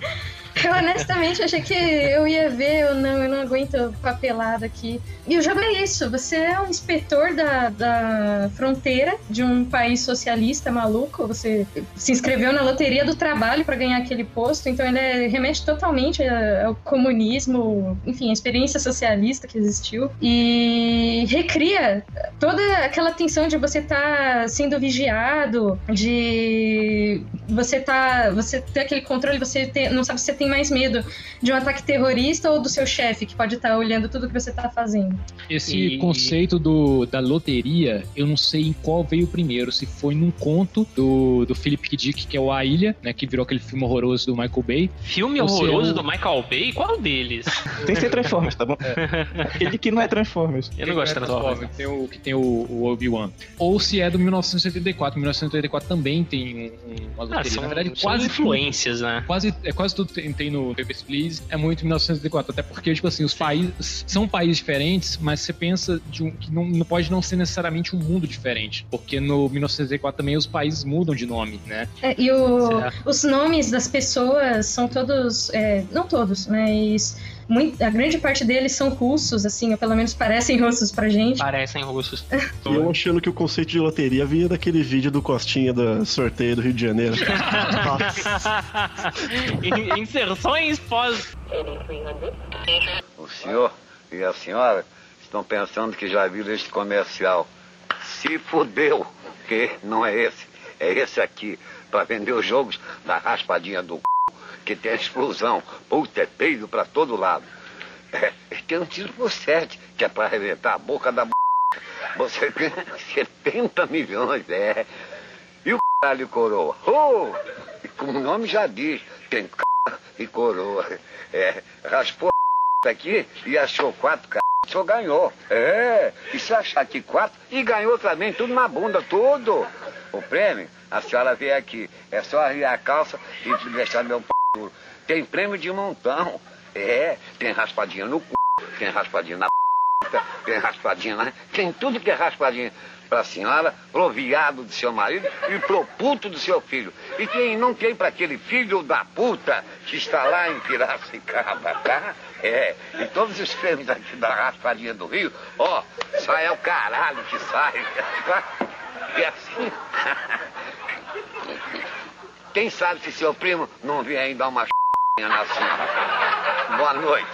S5: Eu honestamente achei que eu ia ver, eu não, eu não aguento papelada aqui. E o jogo é isso: você é um inspetor da, da fronteira de um país socialista maluco, você se inscreveu na loteria do trabalho para ganhar aquele posto, então ele é- remete totalmente ao comunismo, enfim, a experiência socialista que existiu. E recria toda aquela tensão de você estar sendo vigiado, de você tá, você ter aquele controle, você ter- não sabe se você tem mais medo de um ataque terrorista ou do seu chefe que pode estar olhando tudo que você tá fazendo.
S2: Esse
S3: E-
S2: conceito do, da loteria, eu não sei em qual veio primeiro. Se foi num conto do, do Philip K. Dick, que é o A Ilha, né? Que virou aquele filme horroroso do Michael Bay.
S3: Filme horroroso
S2: o-
S3: do Michael Bay? Qual deles?
S4: Tem que ser Transformers, tá bom? Aquele que não é Transformers.
S3: Eu não gosto de Transformers.
S2: Que tem o, que tem o, o Obi-Wan. Ou se é do 1984. 1984 também tem um, um- uma
S3: Ah,
S2: loteria.
S3: são,
S2: Na verdade,
S3: são
S2: quase
S3: influências, né?
S2: Quase, é, quase tudo tem, tem no Papers, Please é muito 1984, até porque, tipo assim, os países são países diferentes, mas você pensa um, que não, não pode não ser necessariamente um mundo diferente, porque no 1984 também os países mudam de nome, né?
S5: É, e o- os nomes das pessoas são todos, é, não todos, mas muito, a grande parte deles são russos, assim, ou pelo menos parecem russos pra gente.
S3: Parecem russos.
S6: E eu achando que o conceito de loteria vinha daquele vídeo do Costinha da sorteio do Rio de Janeiro.
S3: In- Inserções pós.
S11: O senhor e a senhora estão pensando que já viram este comercial. Se fudeu, que não é esse, é esse aqui, para vender os jogos da raspadinha do c... que tem a explosão. Puta, é peido pra todo lado. É, tem um tiro por sete, que é para arrebentar a boca da b... Você ganha 70 milhões, é. E o caralho coroa? Oh! E como o nome já diz, tem c... e coroa. É, raspou a aqui e achou quatro c... Senhor ganhou. É, e se achar aqui quatro, e ganhou também, tudo na bunda, tudo. O prêmio, a senhora vê aqui, é só arriar a calça e deixar meu p... Tem prêmio de montão. É, tem raspadinha no c... tem raspadinha na tem raspadinha na... Tem tudo que é raspadinha pra senhora, pro viado do seu marido e pro puto do seu filho. E quem não tem pra aquele filho da puta que está lá em Piracicaba, tá? É, e todos os prêmios aqui da raspadinha do Rio, ó, sai é o caralho que sai. E assim. Quem sabe se seu primo não vier aí dar uma na senhora. Boa noite.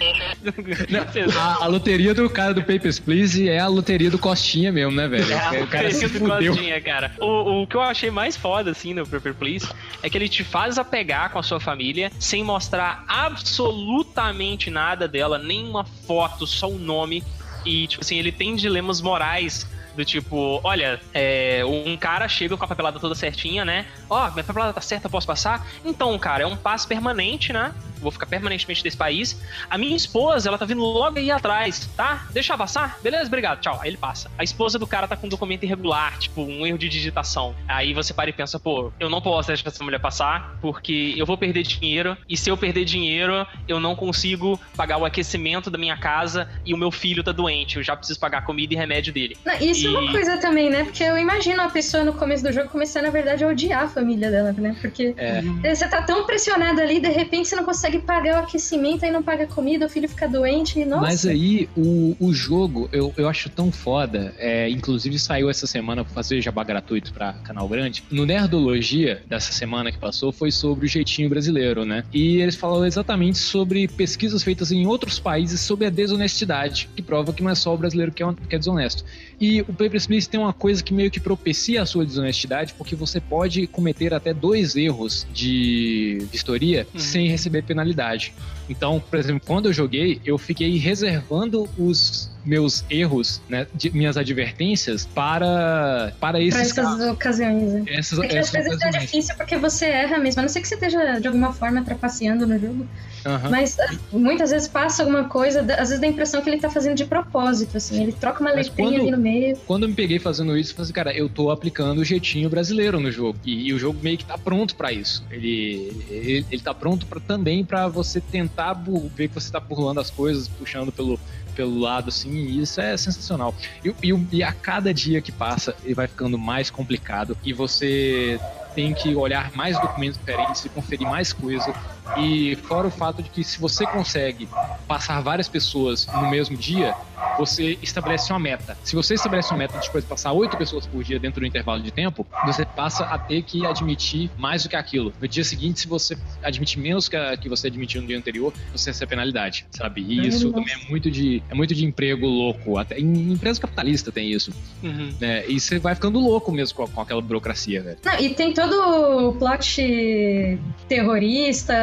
S2: A, a loteria do cara do Papers, Please é a loteria do Costinha mesmo, né, velho? o cara se fudeu.
S3: Costinha, cara. O, o que eu achei mais foda, assim, no Paper Please, é que ele te faz apegar com a sua família sem mostrar absolutamente nada dela, nenhuma foto, só o nome. E, tipo assim, ele tem dilemas morais do tipo, olha, é, um cara chega com a papelada toda certinha, né? Ó, minha papelada tá certa, posso passar? Então, cara, é um passo permanente, né? Vou ficar permanentemente desse país. A minha esposa, ela tá vindo logo aí atrás, tá? Deixa eu passar? Beleza, obrigado, tchau. Aí ele passa. A esposa do cara tá com um documento irregular, tipo, um erro de digitação. Aí você para e pensa, pô, eu não posso deixar essa mulher passar, porque eu vou perder dinheiro, e se eu perder dinheiro, eu não consigo pagar o aquecimento da minha casa e o meu filho tá doente. Eu já preciso pagar comida e remédio dele.
S5: Não, isso uma coisa também, né? Porque eu imagino a pessoa no começo do jogo começar, na verdade, a odiar a família dela, né? Porque
S2: É.
S5: você tá tão pressionado ali, de repente você não consegue pagar o aquecimento, aí não paga a comida, o filho fica doente, e nossa.
S2: Mas aí, o, o jogo, eu, eu acho tão foda. É, inclusive, saiu essa semana pra fazer jabá gratuito pra canal grande. No Nerdologia dessa semana que passou foi sobre o jeitinho brasileiro, né? E eles falaram exatamente sobre pesquisas feitas em outros países sobre a desonestidade, que prova que não é só o brasileiro que é, que é desonesto. E o Papers, Please tem uma coisa que meio que propicia a sua desonestidade, porque você pode cometer até dois erros de vistoria sem receber penalidade. Então, por exemplo, quando eu joguei, eu fiquei reservando os meus erros, né, de- minhas advertências para para
S5: Pra
S2: esses
S5: essas
S2: casos.
S5: ocasiões, né?
S2: Essas,
S5: É que às
S2: essas
S5: vezes é
S2: ocasiões.
S5: difícil porque você erra mesmo. A não ser que você esteja de alguma forma trapaceando no jogo.
S2: Aham.
S5: Mas ah, muitas vezes passa alguma coisa, às vezes dá a impressão que ele tá fazendo de propósito, assim. Ele troca uma
S2: Mas
S5: letrinha
S2: quando-
S5: ali no meio.
S2: Quando eu me peguei fazendo isso, eu falei assim, cara, eu tô aplicando o jeitinho brasileiro no jogo. E, e o jogo meio que tá pronto pra isso. Ele, ele, ele tá pronto pra, também pra você tentar ver que você tá burlando as coisas, puxando pelo, pelo lado, assim, e isso é sensacional. E, e, e a cada dia que passa, ele vai ficando mais complicado e você tem que olhar mais documentos diferentes e conferir mais coisa. E fora o fato de que se você consegue passar várias pessoas no mesmo dia, você estabelece uma meta. Se você estabelece uma meta de depois passar oito pessoas por dia dentro do intervalo de tempo, você passa a ter que admitir mais do que aquilo. No dia seguinte, se você admitir menos que, a- que você admitiu no dia anterior, você recebe penalidade, sabe? E isso também é muito de é muito de emprego louco. Até em empresa capitalista tem isso,
S3: Uhum.
S2: né? E você vai ficando louco mesmo com, com aquela burocracia, velho.
S5: Não, e tem todo o plot terrorista,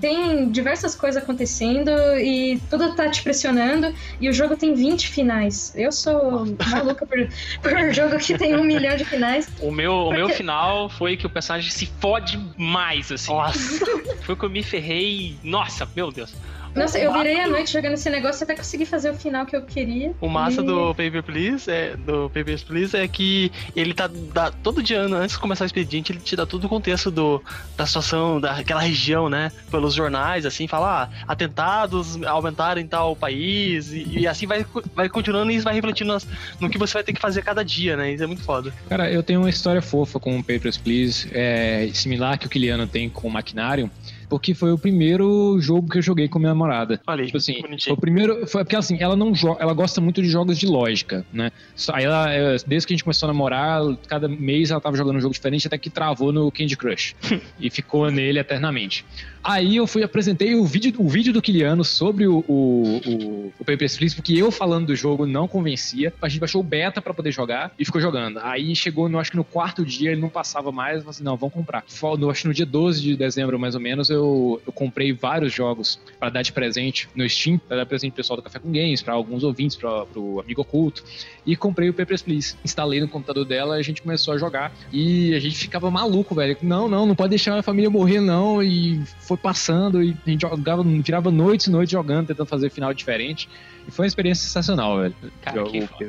S5: tem diversas coisas acontecendo e tudo tá te pressionando. E o jogo tem 20 finais. Eu sou maluca por, por jogo que tem um milhão de finais.
S3: O meu, o meu
S5: Porque-
S3: final foi que o personagem se fode mais, assim.
S7: Nossa.
S3: Foi que eu me ferrei. Nossa, meu Deus.
S5: Nossa, eu virei a noite jogando esse negócio até conseguir fazer o final que eu queria.
S7: O massa
S5: E-
S7: do Paper Please é, do Papers, Please é que ele tá dá- todo dia antes de começar o expediente, ele te dá todo o contexto do, da situação daquela região, né? Pelos jornais, assim, fala, ah, atentados aumentaram em tal país, e, e assim vai, vai continuando e isso vai refletindo nas- no que você vai ter que fazer cada dia, né? Isso é muito foda.
S2: Cara, eu tenho uma história fofa com o Papers, Please, é, similar que o Kiliano tem com o Maquinário, porque foi o primeiro jogo que eu joguei com minha namorada.
S7: Olha aí,
S2: Tipo assim,
S7: bonitinho.
S2: o primeiro. Foi porque assim, ela não joga, ela gosta muito de jogos de lógica, né? Aí ela, é, desde que a gente começou a namorar, cada mês ela tava jogando um jogo diferente, até que travou no Candy Crush. e ficou nele eternamente. Aí eu fui apresentei o vídeo, o vídeo do Kiliano sobre o, o, o, o Papers, Please, porque eu falando do jogo não convencia. A gente baixou o beta pra poder jogar e ficou jogando. Aí chegou, no, acho que no quarto dia ele não passava mais, eu falei assim, não, vamos comprar. No- Acho que no dia 12 de dezembro, mais ou menos, eu, eu comprei vários jogos pra dar de presente no Steam, pra dar presente pro pessoal do Café com Games, pra alguns ouvintes, pra, pro amigo oculto. E comprei o Papers, Please. Instalei no computador dela, a gente começou a jogar. E a gente ficava maluco, velho. Não, não, não pode deixar a família morrer, não. E foi passando, e a gente jogava, virava noites e noites jogando, tentando fazer final diferente. E foi uma experiência sensacional, velho.
S3: Cara, que
S2: o
S3: foda.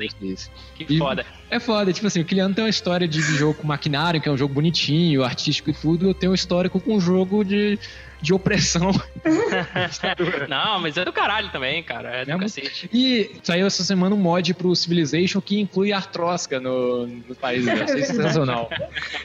S3: Que
S2: E-
S3: foda.
S2: É foda, tipo assim, o Kiliano tem uma história de jogo com maquinário, que é um jogo bonitinho, artístico e tudo. Eu tenho um histórico com um jogo de, de opressão.
S3: Não, mas é do caralho também, cara. É do
S2: É
S3: cacete.
S2: E saiu essa semana um mod pro Civilization que inclui Artrosca no, no país. Eu achei sensacional.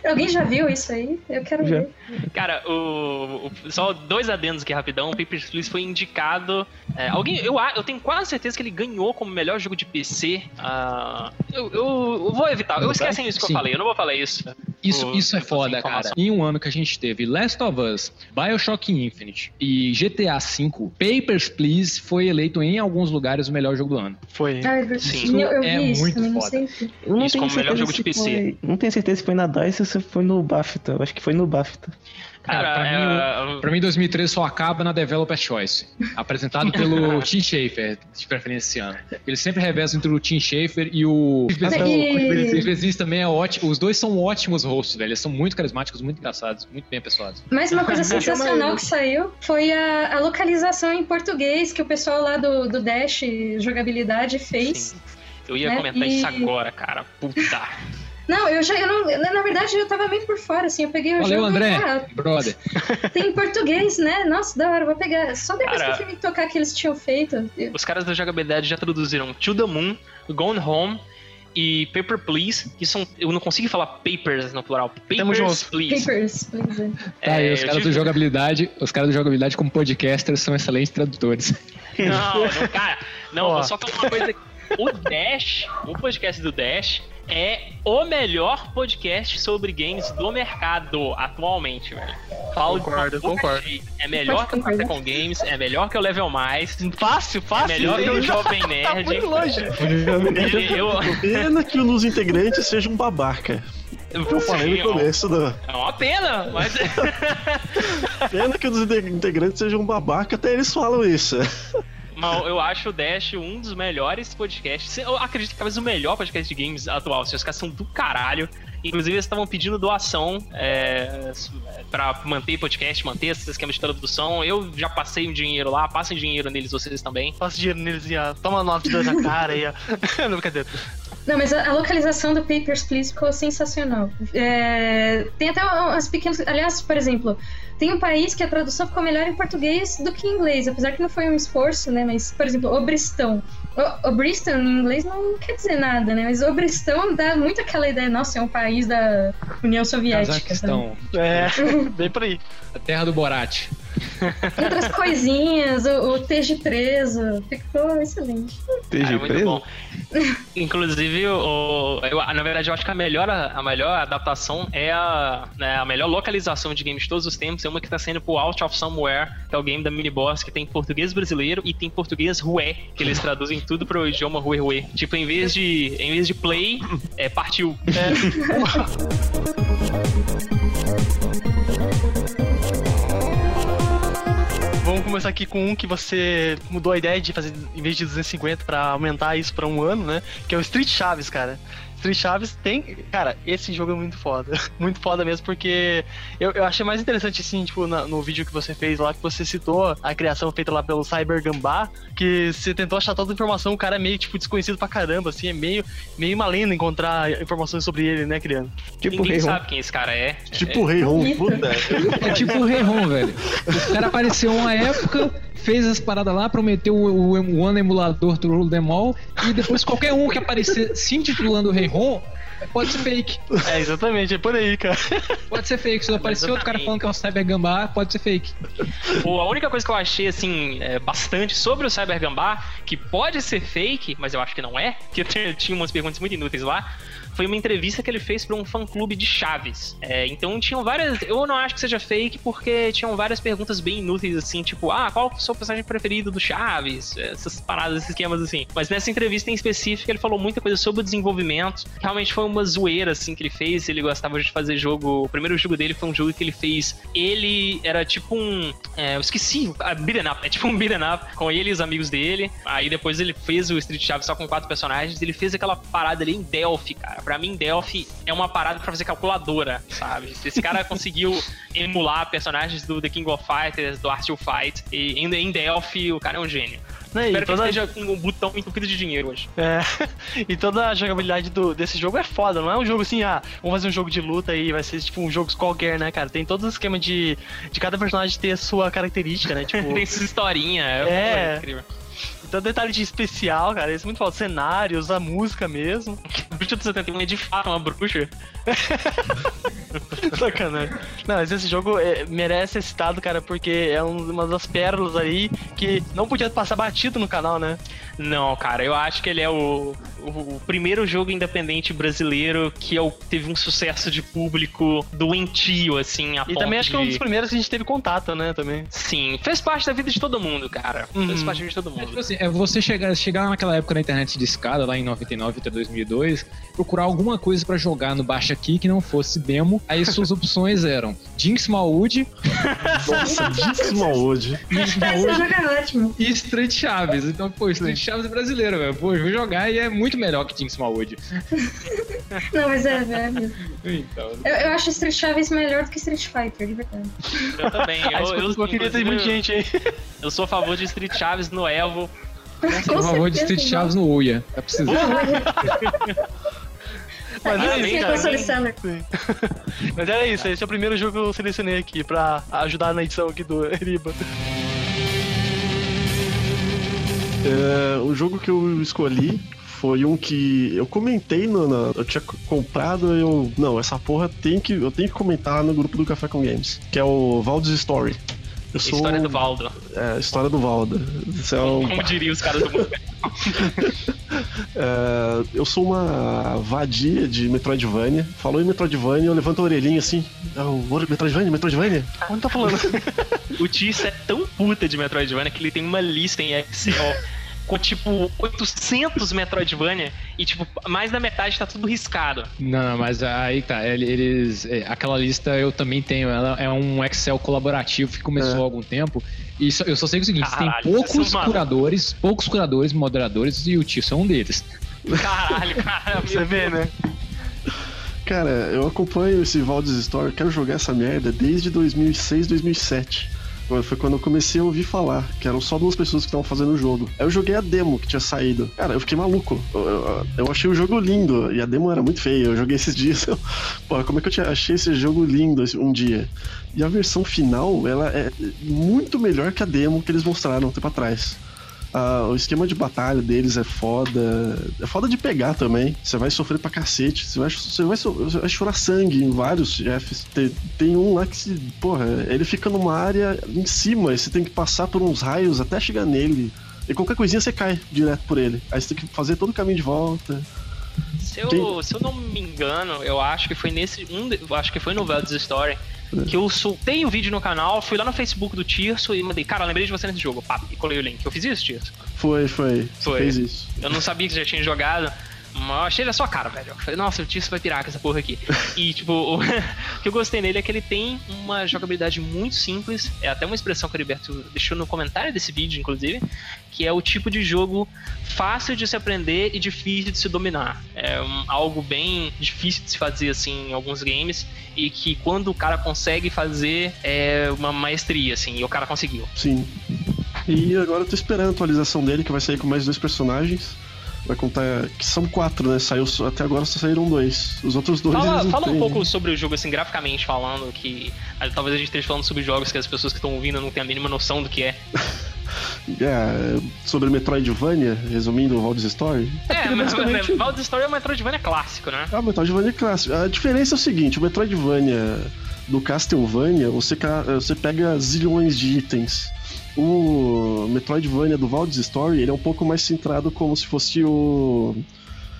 S5: Alguém já viu isso aí? Eu quero
S6: Já.
S5: ver.
S3: Cara, o, o- só dois adendos aqui rapidão. O Papers, Please foi indicado. é, alguém, eu, eu tenho quase certeza que ele ganhou como melhor jogo de PC. ah, eu, eu- eu vou evitar. Eu esquecem isso que
S2: Sim.
S3: eu falei. Eu não vou falar isso.
S2: Isso,
S3: Vou-
S2: isso é foda, cara. Em um ano que a gente teve Last of Us, Bioshock Infinite e GTA V, Papers, Please foi eleito em alguns lugares o melhor jogo do ano.
S7: Foi.
S5: Ai,
S3: Sim.
S5: eu, eu
S2: É
S5: vi isso,
S2: muito
S5: também, não
S2: foda.
S5: sei.
S4: Eu não
S3: Isso como melhor
S4: certeza
S3: jogo de
S4: se
S3: PC.
S4: Foi, não tenho certeza se foi na DICE ou se foi no BAFTA. Eu acho que foi no BAFTA.
S2: Cara, pra,
S3: Cara,
S2: mim, pra mim 2013 só acaba na Developer Choice. Apresentado pelo Tim Schafer, de preferência esse ano. Eles sempre revezam entre o Tim Schafer e o.
S5: E-
S2: O também é ótimo. Os dois são ótimos hosts, velho. Eles são muito carismáticos, muito engraçados, muito bem apessoados.
S5: Mais uma coisa sensacional que saiu foi a, a localização em português que o pessoal lá do, do Dash Jogabilidade fez.
S3: eu ia
S5: né?
S3: comentar
S5: E-
S3: isso agora, cara. Puta.
S5: Não, eu já. Eu não, na verdade, eu tava meio por fora, assim. Eu peguei o
S2: Valeu,
S5: jogo
S2: André.
S5: e. Ah,
S2: Brother.
S5: tem em português, né? Nossa, da hora, vou pegar. Só depois
S3: Cara.
S5: que eu fui me tocar que eles tinham feito. Eu-
S3: Os caras da jogabilidade já traduziram To the Moon, Gone Home e Paper Please, que são. Eu não consigo falar papers no plural.
S7: Tamo
S3: Papers,
S7: junto.
S3: please.
S5: Papers, please.
S2: Tá aí,
S3: É,
S2: os caras do
S3: tive-
S2: jogabilidade, os caras do jogabilidade como podcasters são excelentes tradutores.
S3: Não, não, cara. Não, vou só falar uma coisa. O Dash, o podcast do Dash, é o melhor podcast sobre games do mercado atualmente, velho. Falo
S7: Concordo, concordo.
S3: É melhor que o Café com Games, é melhor que o Level Mais,
S7: Fácil,
S3: é
S7: fácil.
S3: melhor que o Jovem
S7: Tá
S3: Nerd.
S7: muito longe.
S3: Eu,
S6: Pena que um dos integrantes seja um babaca. Eu falei no começo, não.
S3: É uma pena, mas.
S6: Pena que um dos integrantes seja um babaca, até eles falam isso.
S3: Mas eu acho o Dash um dos melhores podcasts. Eu acredito que talvez o melhor podcast de games atual. Assim, os caras são do caralho. Inclusive, eles estavam pedindo doação é, para manter podcast, manter esse esquema de tradução. Eu já passei um dinheiro lá, passem dinheiro neles vocês também.
S7: Passa dinheiro neles e ó, toma nove de na cara aí, ó. Não, brincadeira.
S5: Não, mas a, a localização do Papers, Please ficou sensacional. É, tem até umas pequenas. Aliás, por exemplo, tem um país que a tradução ficou melhor em português do que em inglês, apesar que não foi um esforço, né? Mas, por exemplo, Obristão. O, Obristão em inglês não quer dizer nada, né? Mas Obristão dá muito aquela ideia, nossa, é um país da União Soviética.
S2: Cazaquistão,
S7: É, bem por aí.
S2: a terra do Borat.
S5: Outras coisinhas, o, o Tejo preso, ficou excelente.
S3: Cara, muito
S4: preso?
S3: bom. Inclusive, o, eu- na verdade, eu acho que a melhor, a melhor adaptação é a, né, a melhor localização de games de todos os tempos. É uma que tá sendo pro Out of Somewhere, que é o game da Miniboss, que tem português brasileiro e tem português rué, que eles traduzem tudo pro idioma rué rué. Tipo, em vez de, em vez de play, é partiu.
S7: Vamos começar aqui com um que você mudou a ideia de fazer, em vez de 250, pra aumentar isso pra um ano, né? Que é o Street Chaves, cara. Street Chaves tem. Cara, esse jogo é muito foda. Muito foda mesmo, porque eu, eu achei mais interessante, assim, tipo, na- no vídeo que você fez lá, que você citou a criação feita lá pelo Cyber Gambá, que você tentou achar toda a informação, o cara é meio, tipo, desconhecido pra caramba, assim, é meio, meio uma lenda encontrar informações sobre ele, né, criando.
S4: Tipo
S3: Ninguém
S4: Ron.
S3: sabe quem esse cara é.
S6: Tipo o Rei Ron, puta.
S2: É tipo o Rei Ron, velho. O cara apareceu uma época, fez as paradas lá, prometeu o, o, emulador them all, e depois qualquer um que aparecer se intitulando Rei Pode ser fake.
S7: É, exatamente, é por aí, cara.
S2: Pode ser fake. Se aparecer outro cara falando que é um Cyber Gambá, pode ser fake.
S3: Pô, a única coisa que eu achei, assim, é, bastante sobre o Cyber Gambá, que pode ser fake, mas eu acho que não é, que eu tinha- tinha umas perguntas muito inúteis lá, foi uma entrevista que ele fez para um fã-clube de Chaves. É, então tinham várias. Eu não acho que seja fake, porque tinham várias perguntas bem inúteis, assim, tipo, ah, qual o seu personagem preferido do Chaves? Essas paradas, esses esquemas assim. Mas nessa entrevista em específico, ele falou muita coisa sobre o desenvolvimento. Realmente foi uma zoeira, assim, que ele fez. Ele gostava de fazer jogo. O primeiro jogo dele foi um jogo que ele fez. Ele era tipo um. é, eu esqueci, a up. É tipo um beat'em up com ele e os amigos dele. Aí depois ele fez o Street Chaves só com quatro personagens. Ele fez aquela parada ali em Delphi, cara. Pra mim, Delphi é uma parada pra fazer calculadora, sabe? Se esse cara conseguiu emular personagens do The King of Fighters, do Art to Fight, e ainda em Delphi, o cara é um gênio.
S7: E
S3: Espero
S7: toda-
S3: que esteja com um botão entupido de dinheiro hoje.
S7: É, e toda a jogabilidade do, desse jogo é foda, não é um jogo assim, ah, vamos fazer um jogo de luta e vai ser tipo um jogo qualquer, né, cara? Tem todo o esquema de, de cada personagem ter a sua característica, né? Tipo,
S3: Tem essa historinha, é,
S7: É.
S3: incrível.
S7: Então detalhe de especial, cara, isso é muito foda. Cenários, a música mesmo.
S3: Bruxa do 71 é de fato uma bruxa.
S7: Sacanagem. Não, mas esse jogo é, merece ser citado, cara, porque é um- uma das pérolas aí que não podia passar batido no canal, né?
S3: Não, cara, eu acho que ele é o, o, o primeiro jogo independente brasileiro que é o- teve um sucesso de público doentio, assim, a
S7: E
S3: ponto
S7: também acho que é um
S3: de-
S7: dos primeiros que a gente teve contato, né, também.
S3: Sim, fez parte da vida de todo mundo, cara.
S7: Uhum.
S3: Fez parte da vida de todo mundo.
S2: Tipo assim, é você chegar, chegar naquela época na internet de escada, lá em 99 até 2002, procurar alguma coisa pra jogar no Baixa Aqui que não fosse demo. Aí suas opções eram Jinx Malwood
S6: Nossa, Jinx Malwood.
S2: Jinx
S5: jogo é ótimo.
S2: e Street Chaves. Então, pô, Street Chaves é brasileiro, velho. Pô, eu vou jogar e é muito melhor que Jinx Malwood.
S5: Não, mas é, é mesmo.
S2: Então,
S5: Eu, eu acho Street Chaves melhor do que Street Fighter, de verdade.
S3: Eu também.
S7: Ah,
S3: Eu,
S7: isso
S3: eu,
S7: eu queria ter muita gente aí.
S3: eu sou a favor de Street Chaves no Evo.
S5: Com
S2: por favor, de Street Chaves no Uia. Tá precisando.
S7: Mas é
S3: bem,
S7: isso,
S3: cara, bem.
S5: seller.
S7: Mas era isso, esse é o primeiro jogo que eu selecionei aqui pra ajudar na edição aqui do Eriba.
S6: É, o jogo que eu escolhi foi um que eu comentei no, na- eu tinha comprado eu não essa porra tem que eu tenho que comentar no grupo do Café com Games que é o Valdes Story eu sou
S3: História do Valdo.
S6: é, a história do Valda Isso é um-
S3: Como diriam os caras do mundo.
S6: é, eu sou uma vadia de Metroidvania falou em Metroidvania eu levanto a orelhinha assim é Metroidvania Metroidvania
S7: Onde tá falando?
S3: O Tice é tão puta de Metroidvania que ele tem uma lista em Excel com tipo 800 Metroidvania e tipo mais da metade tá tudo riscado.
S2: Não, não, mas aí tá. ele- Eles, é, aquela lista eu também tenho. Ela é um Excel colaborativo que começou
S6: É.
S2: há algum tempo. E só- eu só sei o seguinte:
S3: Caralho,
S2: tem poucos
S3: vocês são
S2: curadores, poucos curadores, moderadores, e o Tio é um deles.
S3: Caralho, cara.
S7: Você vê, né?
S6: Cara, eu acompanho esse Valdes Story, quero jogar essa merda desde 2006, 2007. Foi quando eu comecei a ouvir falar, que eram só duas pessoas que estavam fazendo o jogo. Aí eu joguei a demo que tinha saído. Cara, eu fiquei maluco. Eu, eu- eu achei o jogo lindo, e a demo era muito feia. Eu joguei esses dias. Pô, como é que eu tinha- achei esse jogo lindo um dia? E a versão final, ela é muito melhor que a demo que eles mostraram um tempo atrás. Ah, o esquema de batalha deles é foda. É foda de pegar também. Você vai sofrer pra cacete. Você vai, você vai, você vai chorar sangue em vários chefes. Tem, tem um lá que se. Porra, ele fica numa área em cima e você tem que passar por uns raios até chegar nele. E qualquer coisinha você cai direto por ele. Aí você tem que fazer todo o caminho de volta.
S3: Se eu,
S6: Tem-
S3: se eu não me engano, eu acho que foi nesse. Um, acho que foi no Veldes Story. Que eu soltei o vídeo no canal, fui lá no Facebook do Tirso e mandei, cara, lembrei de você nesse jogo, pá, e colei o link. Eu fiz isso, Tirso?
S6: Foi, foi.
S3: Foi.
S6: fez isso.
S3: Eu não sabia que você já tinha jogado, Eu achei ele a sua cara, velho. Eu falei, nossa, o Tício vai pirar com essa porra aqui. E, tipo, o, o que eu gostei nele é que ele tem uma jogabilidade muito simples. É até uma expressão que o Heriberto deixou no comentário desse vídeo, inclusive. Que é o tipo de jogo fácil de se aprender e difícil de se dominar. É um- algo bem difícil de se fazer, assim, em alguns games. E que quando o cara consegue fazer, é uma maestria, assim. E o cara conseguiu.
S6: Sim. E agora eu tô esperando a atualização dele, que vai sair com mais dois personagens. Vai contar. Que são quatro, né? Saiu, até agora só saíram dois. Os outros dois.
S3: Fala, fala um
S6: têm.
S3: pouco sobre o jogo, assim, graficamente falando, que ah, talvez a gente esteja falando sobre jogos que as pessoas que estão ouvindo não têm a mínima noção do que é.
S6: É, sobre Metroidvania, resumindo o Valdes Story.
S3: É, mas
S6: basicamente-
S3: Baldur's Story é um Metroidvania clássico, né?
S6: Ah, o Metroidvania é clássico. A diferença é o seguinte: o Metroidvania do Castlevania, você, você pega zilhões de itens. O Metroidvania do Valdes Story, ele é um pouco mais centrado como se fosse o.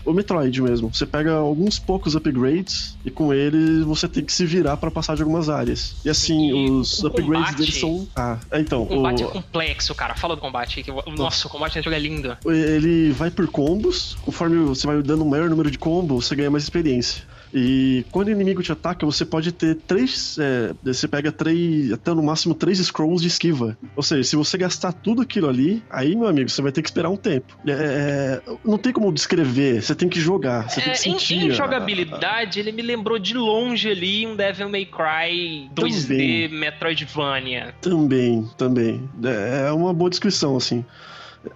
S6: O Metroid mesmo. Você pega alguns poucos upgrades e com ele você tem que se virar pra passar de algumas áreas. E assim,
S3: E
S6: os upgrades
S3: combate-
S6: deles são. Ah, é, então.
S3: O combate
S6: o-
S3: é complexo, cara. Fala do combate. Que... Nossa, o combate nesse jogo é lindo.
S6: Ele vai por combos, conforme você vai dando um maior número de combos, você ganha mais experiência. E quando o inimigo te ataca, você pode ter três. é, você pega três. até no máximo três scrolls de esquiva. Ou seja, se você gastar tudo aquilo ali, aí, meu amigo, você vai ter que esperar um tempo. É, não tem como descrever, você tem que jogar, você tem
S3: É,
S6: que
S3: em,
S6: sentir.
S3: em
S6: a-
S3: jogabilidade, ele me lembrou de longe ali um Devil May Cry 2D Metroidvania.
S6: Também, também. É é uma boa descrição, assim.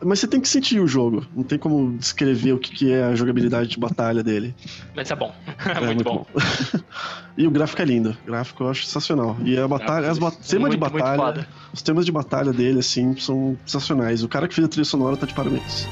S6: Mas você tem que sentir o jogo. Não tem como descrever o que que é a jogabilidade de batalha dele.
S3: Mas é bom.
S6: É
S3: muito, bom.
S6: e o gráfico é lindo. O gráfico eu acho sensacional. E a batalha, as ba temas de
S7: Muito, muito
S6: batalha, os temas de batalha dele, assim, são sensacionais. O cara que fez a trilha sonora tá de parabéns.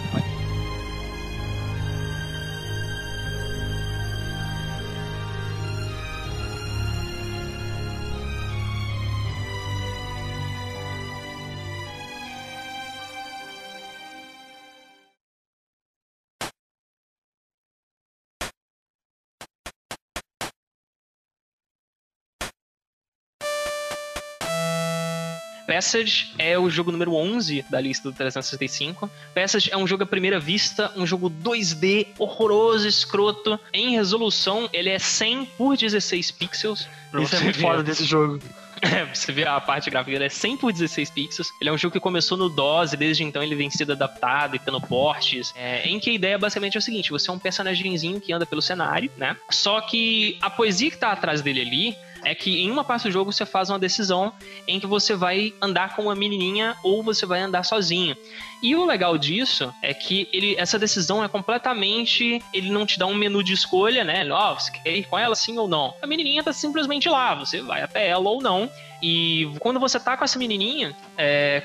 S3: Passage é o jogo número 11 da lista do 365. Passage é um jogo à primeira vista, um jogo 2D horroroso, escroto. Em resolução, ele é 100 por 16 pixels.
S7: Isso é muito
S3: ver.
S7: foda desse jogo.
S3: É, você vê a parte gráfica, ele é 100 por 16 pixels. Ele é um jogo que começou no DOS e desde então ele vem sido adaptado e tendo portes. É, em que a ideia basicamente é o seguinte: você é um personagemzinho que anda pelo cenário, né? Só que a poesia que tá atrás dele ali é que em uma parte do jogo você faz uma decisão em que você vai andar com uma menininha ou você vai andar sozinho. E o legal disso é que ele, essa decisão é completamente. Ele não te dá um menu de escolha, né? Ó, você quer ir com ela sim ou não? A menininha tá simplesmente lá, você vai até ela ou não. E quando você tá com essa menininha, é,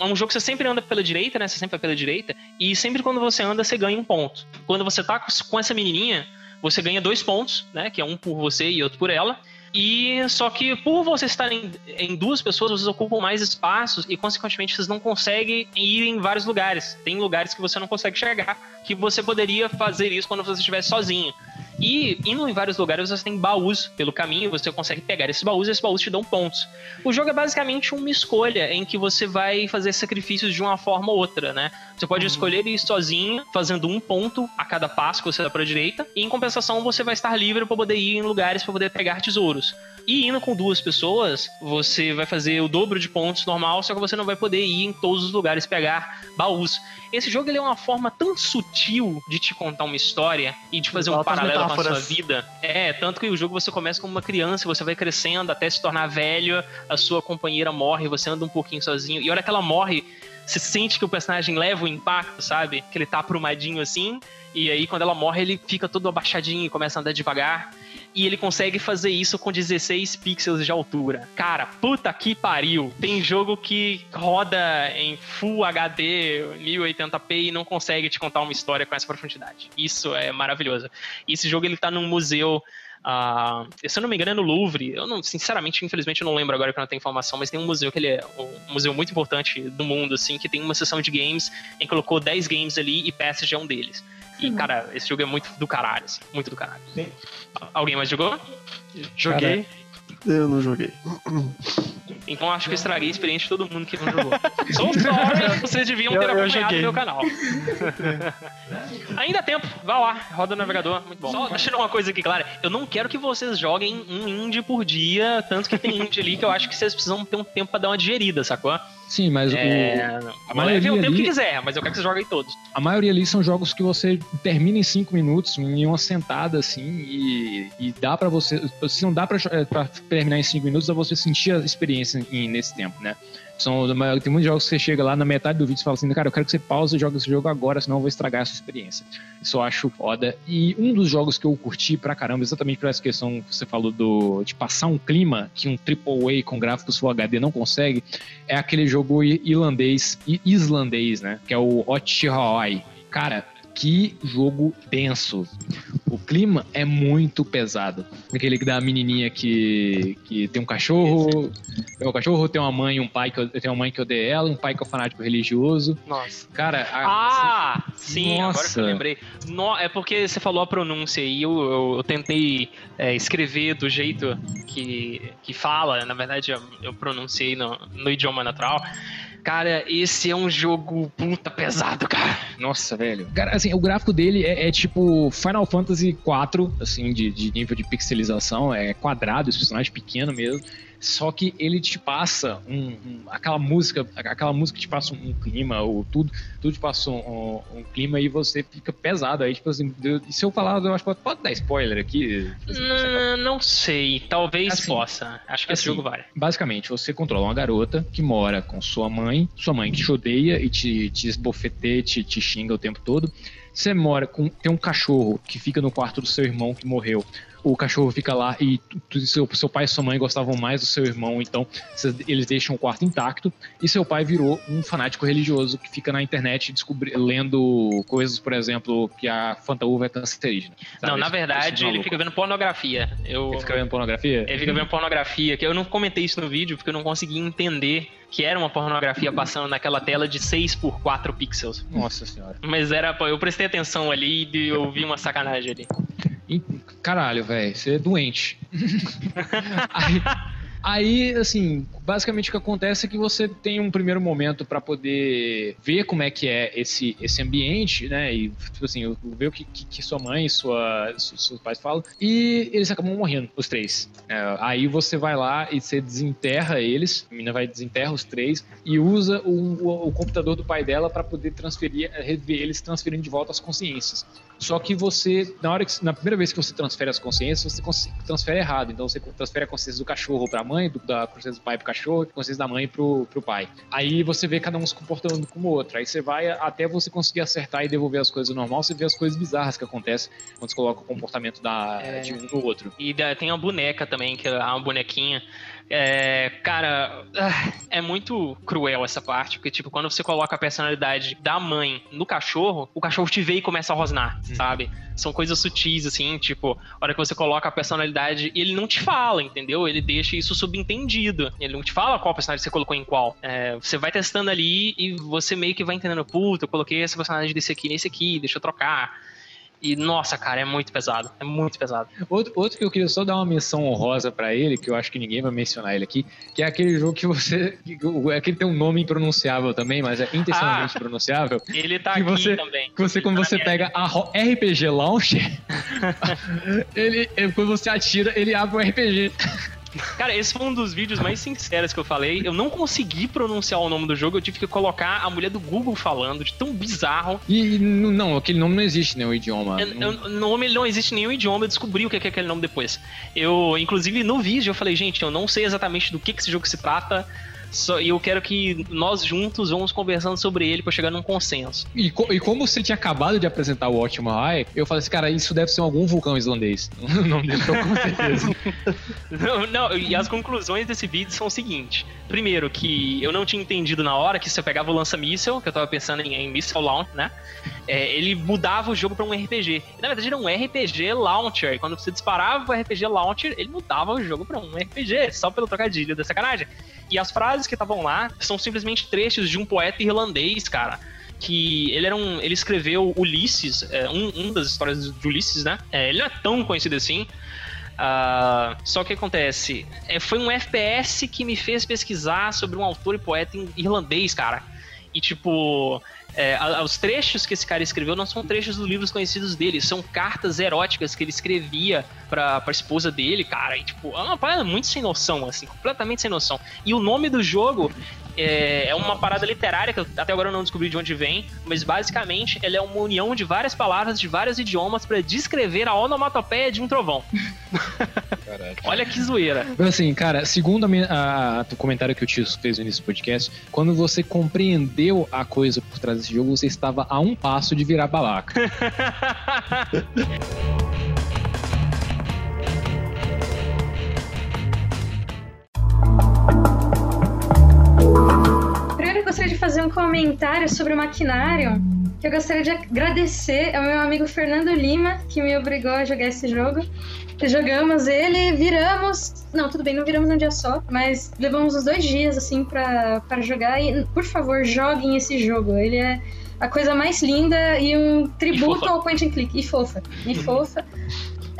S3: é um jogo que você sempre anda pela direita, né? Você sempre vai pela direita. E sempre quando você anda, você ganha um ponto. Quando você tá com essa menininha, você ganha dois pontos, né? Que é um por você e outro por ela. E só que por vocês estarem em duas pessoas, vocês ocupam mais espaços e, consequentemente, vocês não conseguem ir em vários lugares. Tem lugares que você não consegue chegar, que você poderia fazer isso quando você estivesse sozinho. E indo em vários lugares, você tem baús pelo caminho, você consegue pegar esses baús e esses baús te dão pontos. O jogo é basicamente uma escolha em que você vai fazer sacrifícios de uma forma ou outra, né? Você pode escolher ir sozinho, fazendo um ponto a cada passo que você dá pra direita, e em compensação você vai estar livre para poder ir em lugares para poder pegar tesouros. E indo com duas pessoas, você vai fazer o dobro de pontos normal, só que você não vai poder ir em todos os lugares pegar baús. Esse jogo ele é uma forma tão sutil de te contar uma história e de fazer um paralelo com a sua
S7: metáforas.
S3: vida. É, tanto que o jogo você começa como uma criança, você vai crescendo até se tornar velho, a sua companheira morre, você anda um pouquinho sozinho. E a hora que ela morre, você sente que o personagem leva o impacto, sabe? Que ele tá aprumadinho assim. E aí, quando ela morre, ele fica todo abaixadinho e começa a andar devagar. E ele consegue fazer isso com 16 pixels de altura. Cara, puta que pariu. Tem jogo que roda em Full HD, 1080p e não consegue te contar uma história com essa profundidade. Isso é maravilhoso. Esse jogo ele tá num museu. ah, se eu não me engano, é no Louvre. Eu não, sinceramente, infelizmente, eu não lembro agora que eu não tenho informação, mas tem um museu que ele é um museu muito importante do mundo, assim, que tem uma seção de games em que colocou 10 games ali e Passage é um deles. E, cara, esse jogo é muito do caralho, assim, muito do caralho. Alguém mais jogou?
S7: Joguei.
S6: Eu não joguei.
S3: Então acho que eu estraguei a experiência de todo mundo que não jogou. So sorry, vocês deviam ter
S7: Eu- eu
S3: acompanhado
S7: joguei.
S3: meu canal. Ainda há tempo, vá lá, roda o navegador, muito bom. Só deixando uma coisa aqui clara, eu não quero que vocês joguem um indie por dia, tanto que tem indie ali que eu acho que vocês precisam ter um tempo pra dar uma digerida, sacou?
S2: Sim, mas
S3: É,
S2: o, a maioria
S3: o tempo que
S2: ali,
S3: quiser, mas eu quero que vocês joguem todos.
S2: a maioria ali são jogos que você termina em 5 minutos, em uma sentada assim, e, e dá pra você. Se não dá pra, eh, pra terminar em 5 minutos, é você sentir a experiência em- nesse tempo, né? São, tem muitos jogos que você chega lá na metade do vídeo e fala assim, cara, eu quero que você pause e jogue esse jogo agora, senão eu vou estragar a sua experiência. Isso eu acho foda. E um dos jogos que eu curti pra caramba, exatamente por essa questão que você falou do, de passar um clima que um AAA com gráficos Full HD não consegue, é aquele jogo irlandês, i- islandês, né? Que é o Otihoi. Cara, que jogo denso. O clima é muito pesado. Aquele da menininha que, que tem um cachorro, tem um cachorro, tem uma mãe, um pai que tem uma mãe que odeia ela, um pai que é fanático religioso.
S7: Nossa.
S2: Cara, a-
S3: Ah, sim, agora que
S2: Nossa.
S3: eu lembrei. No- é porque você falou a pronúncia e eu, eu, eu tentei é, escrever do jeito que, que fala. Na verdade, eu, eu pronunciei no, no idioma natural. Cara, esse é um jogo puta pesado, cara.
S2: Nossa, velho. Cara, assim, o gráfico dele é, é tipo Final Fantasy IV, assim, de, de nível de pixelização. É quadrado, esse personagem pequeno mesmo. Só que ele te passa um, um- aquela música, aquela música te passa um, clima, ou tudo, tudo te passa um, um- clima e você fica pesado. Aí, tipo assim, eu- se eu falar, eu acho que pode dar spoiler aqui.
S3: N- não sei, talvez
S2: Assim,
S3: possa. Acho que esse
S2: assim,
S3: jogo vale.
S2: Basicamente, você controla uma garota que mora com sua mãe, sua mãe que te odeia e te, te esbofeteia, te, te xinga o tempo todo. Você mora com. Tem um cachorro que fica no quarto do seu irmão que morreu. O cachorro fica lá e seu, seu pai e sua mãe gostavam mais do seu irmão, então eles deixam o quarto intacto. E seu pai virou um fanático religioso que fica na internet lendo coisas, por exemplo, que a fantaúva é cancerígena. sabe?
S3: não, na verdade,
S2: esse
S3: ele fica vendo pornografia. Eu,
S2: Ele fica vendo pornografia?
S3: Ele fica vendo pornografia, que eu não comentei isso no vídeo porque eu não consegui entender que era uma pornografia passando naquela tela de 6 por 4 pixels.
S2: Nossa senhora.
S3: Mas era, eu prestei atenção ali e eu vi uma sacanagem ali.
S2: Caralho, velho, você é doente. aí, aí, assim, basicamente o que acontece é que você tem um primeiro momento pra poder ver como é que é esse, esse ambiente, né? E, tipo assim, ver o que, que, que sua mãe e sua, su- seus pais falam. E eles acabam morrendo, os três. É, aí você vai lá e você desenterra eles, a menina vai desenterra os três e usa o, o, o computador do pai dela pra poder transferir, rever eles transferindo de volta as consciências. Só que você, na hora que, na primeira vez que você transfere as consciências, você transfere errado. Então você transfere a consciência do cachorro pra mãe, do, da consciência do pai pro cachorro, a consciência da mãe pro, pro pai. Aí você vê cada um se comportando como o outro. Aí você vai até você conseguir acertar e devolver as coisas ao normal, você vê as coisas bizarras que acontecem quando você coloca o comportamento da,
S3: É.
S2: de um no outro.
S3: E da- tem uma boneca também, que é uma bonequinha. É, cara, é muito cruel essa parte, porque, tipo, quando você coloca a personalidade da mãe no cachorro, o cachorro te vê e começa a rosnar, sabe? São coisas sutis, assim, tipo, a hora que você coloca a personalidade, ele não te fala, entendeu? Ele deixa isso subentendido. Ele não te fala qual personagem você colocou em qual. É, você vai testando ali e você meio que vai entendendo, puta, eu coloquei esse personagem desse aqui nesse aqui, deixa eu trocar. E, nossa, cara, é muito pesado. É muito pesado.
S2: Outro, outro que eu queria só dar uma menção honrosa pra ele, que eu acho que ninguém vai mencionar ele aqui, que é aquele jogo que você. É que ele tem um nome impronunciável também, mas é intencionalmente
S3: Ah.
S2: pronunciável.
S3: Ele tá
S2: que
S3: aqui
S2: você,
S3: também.
S2: que você, quando você pega a RPG Launcher, ele, quando você atira, ele abre o RPG.
S3: Cara, esse foi um dos vídeos mais sinceros que eu falei. Eu não consegui pronunciar o nome do jogo, eu tive que colocar a mulher do Google falando, de tão bizarro.
S2: E, e não, aquele nome não existe, né? O idioma.
S3: Eu- no nome não existe nenhum idioma, eu descobri o que é aquele nome depois. Eu, inclusive, no vídeo eu falei, gente, eu não sei exatamente do que, que esse jogo se trata. Só, e eu quero que nós juntos vamos conversando sobre ele pra chegar num consenso.
S2: E, co- e como você tinha acabado de apresentar o Ótimo High, eu falei assim, cara, isso deve ser algum vulcão islandês. O nome dele tô com certeza.
S3: Não, não, e as conclusões desse vídeo são o seguinte: primeiro, que eu não tinha entendido na hora que se eu pegava o lança-míssel, que eu tava pensando em, em Missile Launch, né? é, ele mudava o jogo pra um RPG. Na verdade, era um RPG Launcher. Quando você disparava o RPG Launcher, ele mudava o jogo pra um RPG, só pelo trocadilho da sacanagem. E as frases que estavam lá são simplesmente trechos de um poeta irlandês, cara que ele era um. Ele escreveu Ulisses, é, um, um das histórias de Ulisses, né? É, ele não é tão conhecido assim. Ah, só que acontece, é, foi um FPS que me fez pesquisar sobre um autor e poeta irlandês, cara. E tipo, é, os trechos que esse cara escreveu não são trechos dos livros conhecidos dele, são cartas eróticas que ele escrevia pra, pra esposa dele, cara. E tipo, é uma parada muito sem noção, assim, completamente sem noção. E o nome do jogo é, é uma parada literária que eu, até agora eu não descobri de onde vem, mas basicamente ela é uma união de várias palavras de vários idiomas pra descrever a onomatopeia de um trovão. Olha que zoeira.
S2: Assim, cara, segundo a a- o comentário que o Tio fez no início do podcast, quando você compreendeu a coisa por trás desse jogo, você estava a um passo de virar babaca.
S5: gostaria de fazer um comentário sobre o maquinário. Que eu gostaria de agradecer ao meu amigo Fernando Lima, que me obrigou a jogar esse jogo. Jogamos ele, viramos. Não, tudo bem, não viramos num dia só, mas levamos uns dois dias assim pra jogar. E, por favor, joguem esse jogo. Ele é a coisa mais linda e um tributo
S3: fofa.
S5: ao point and click. E fofa. E fofa.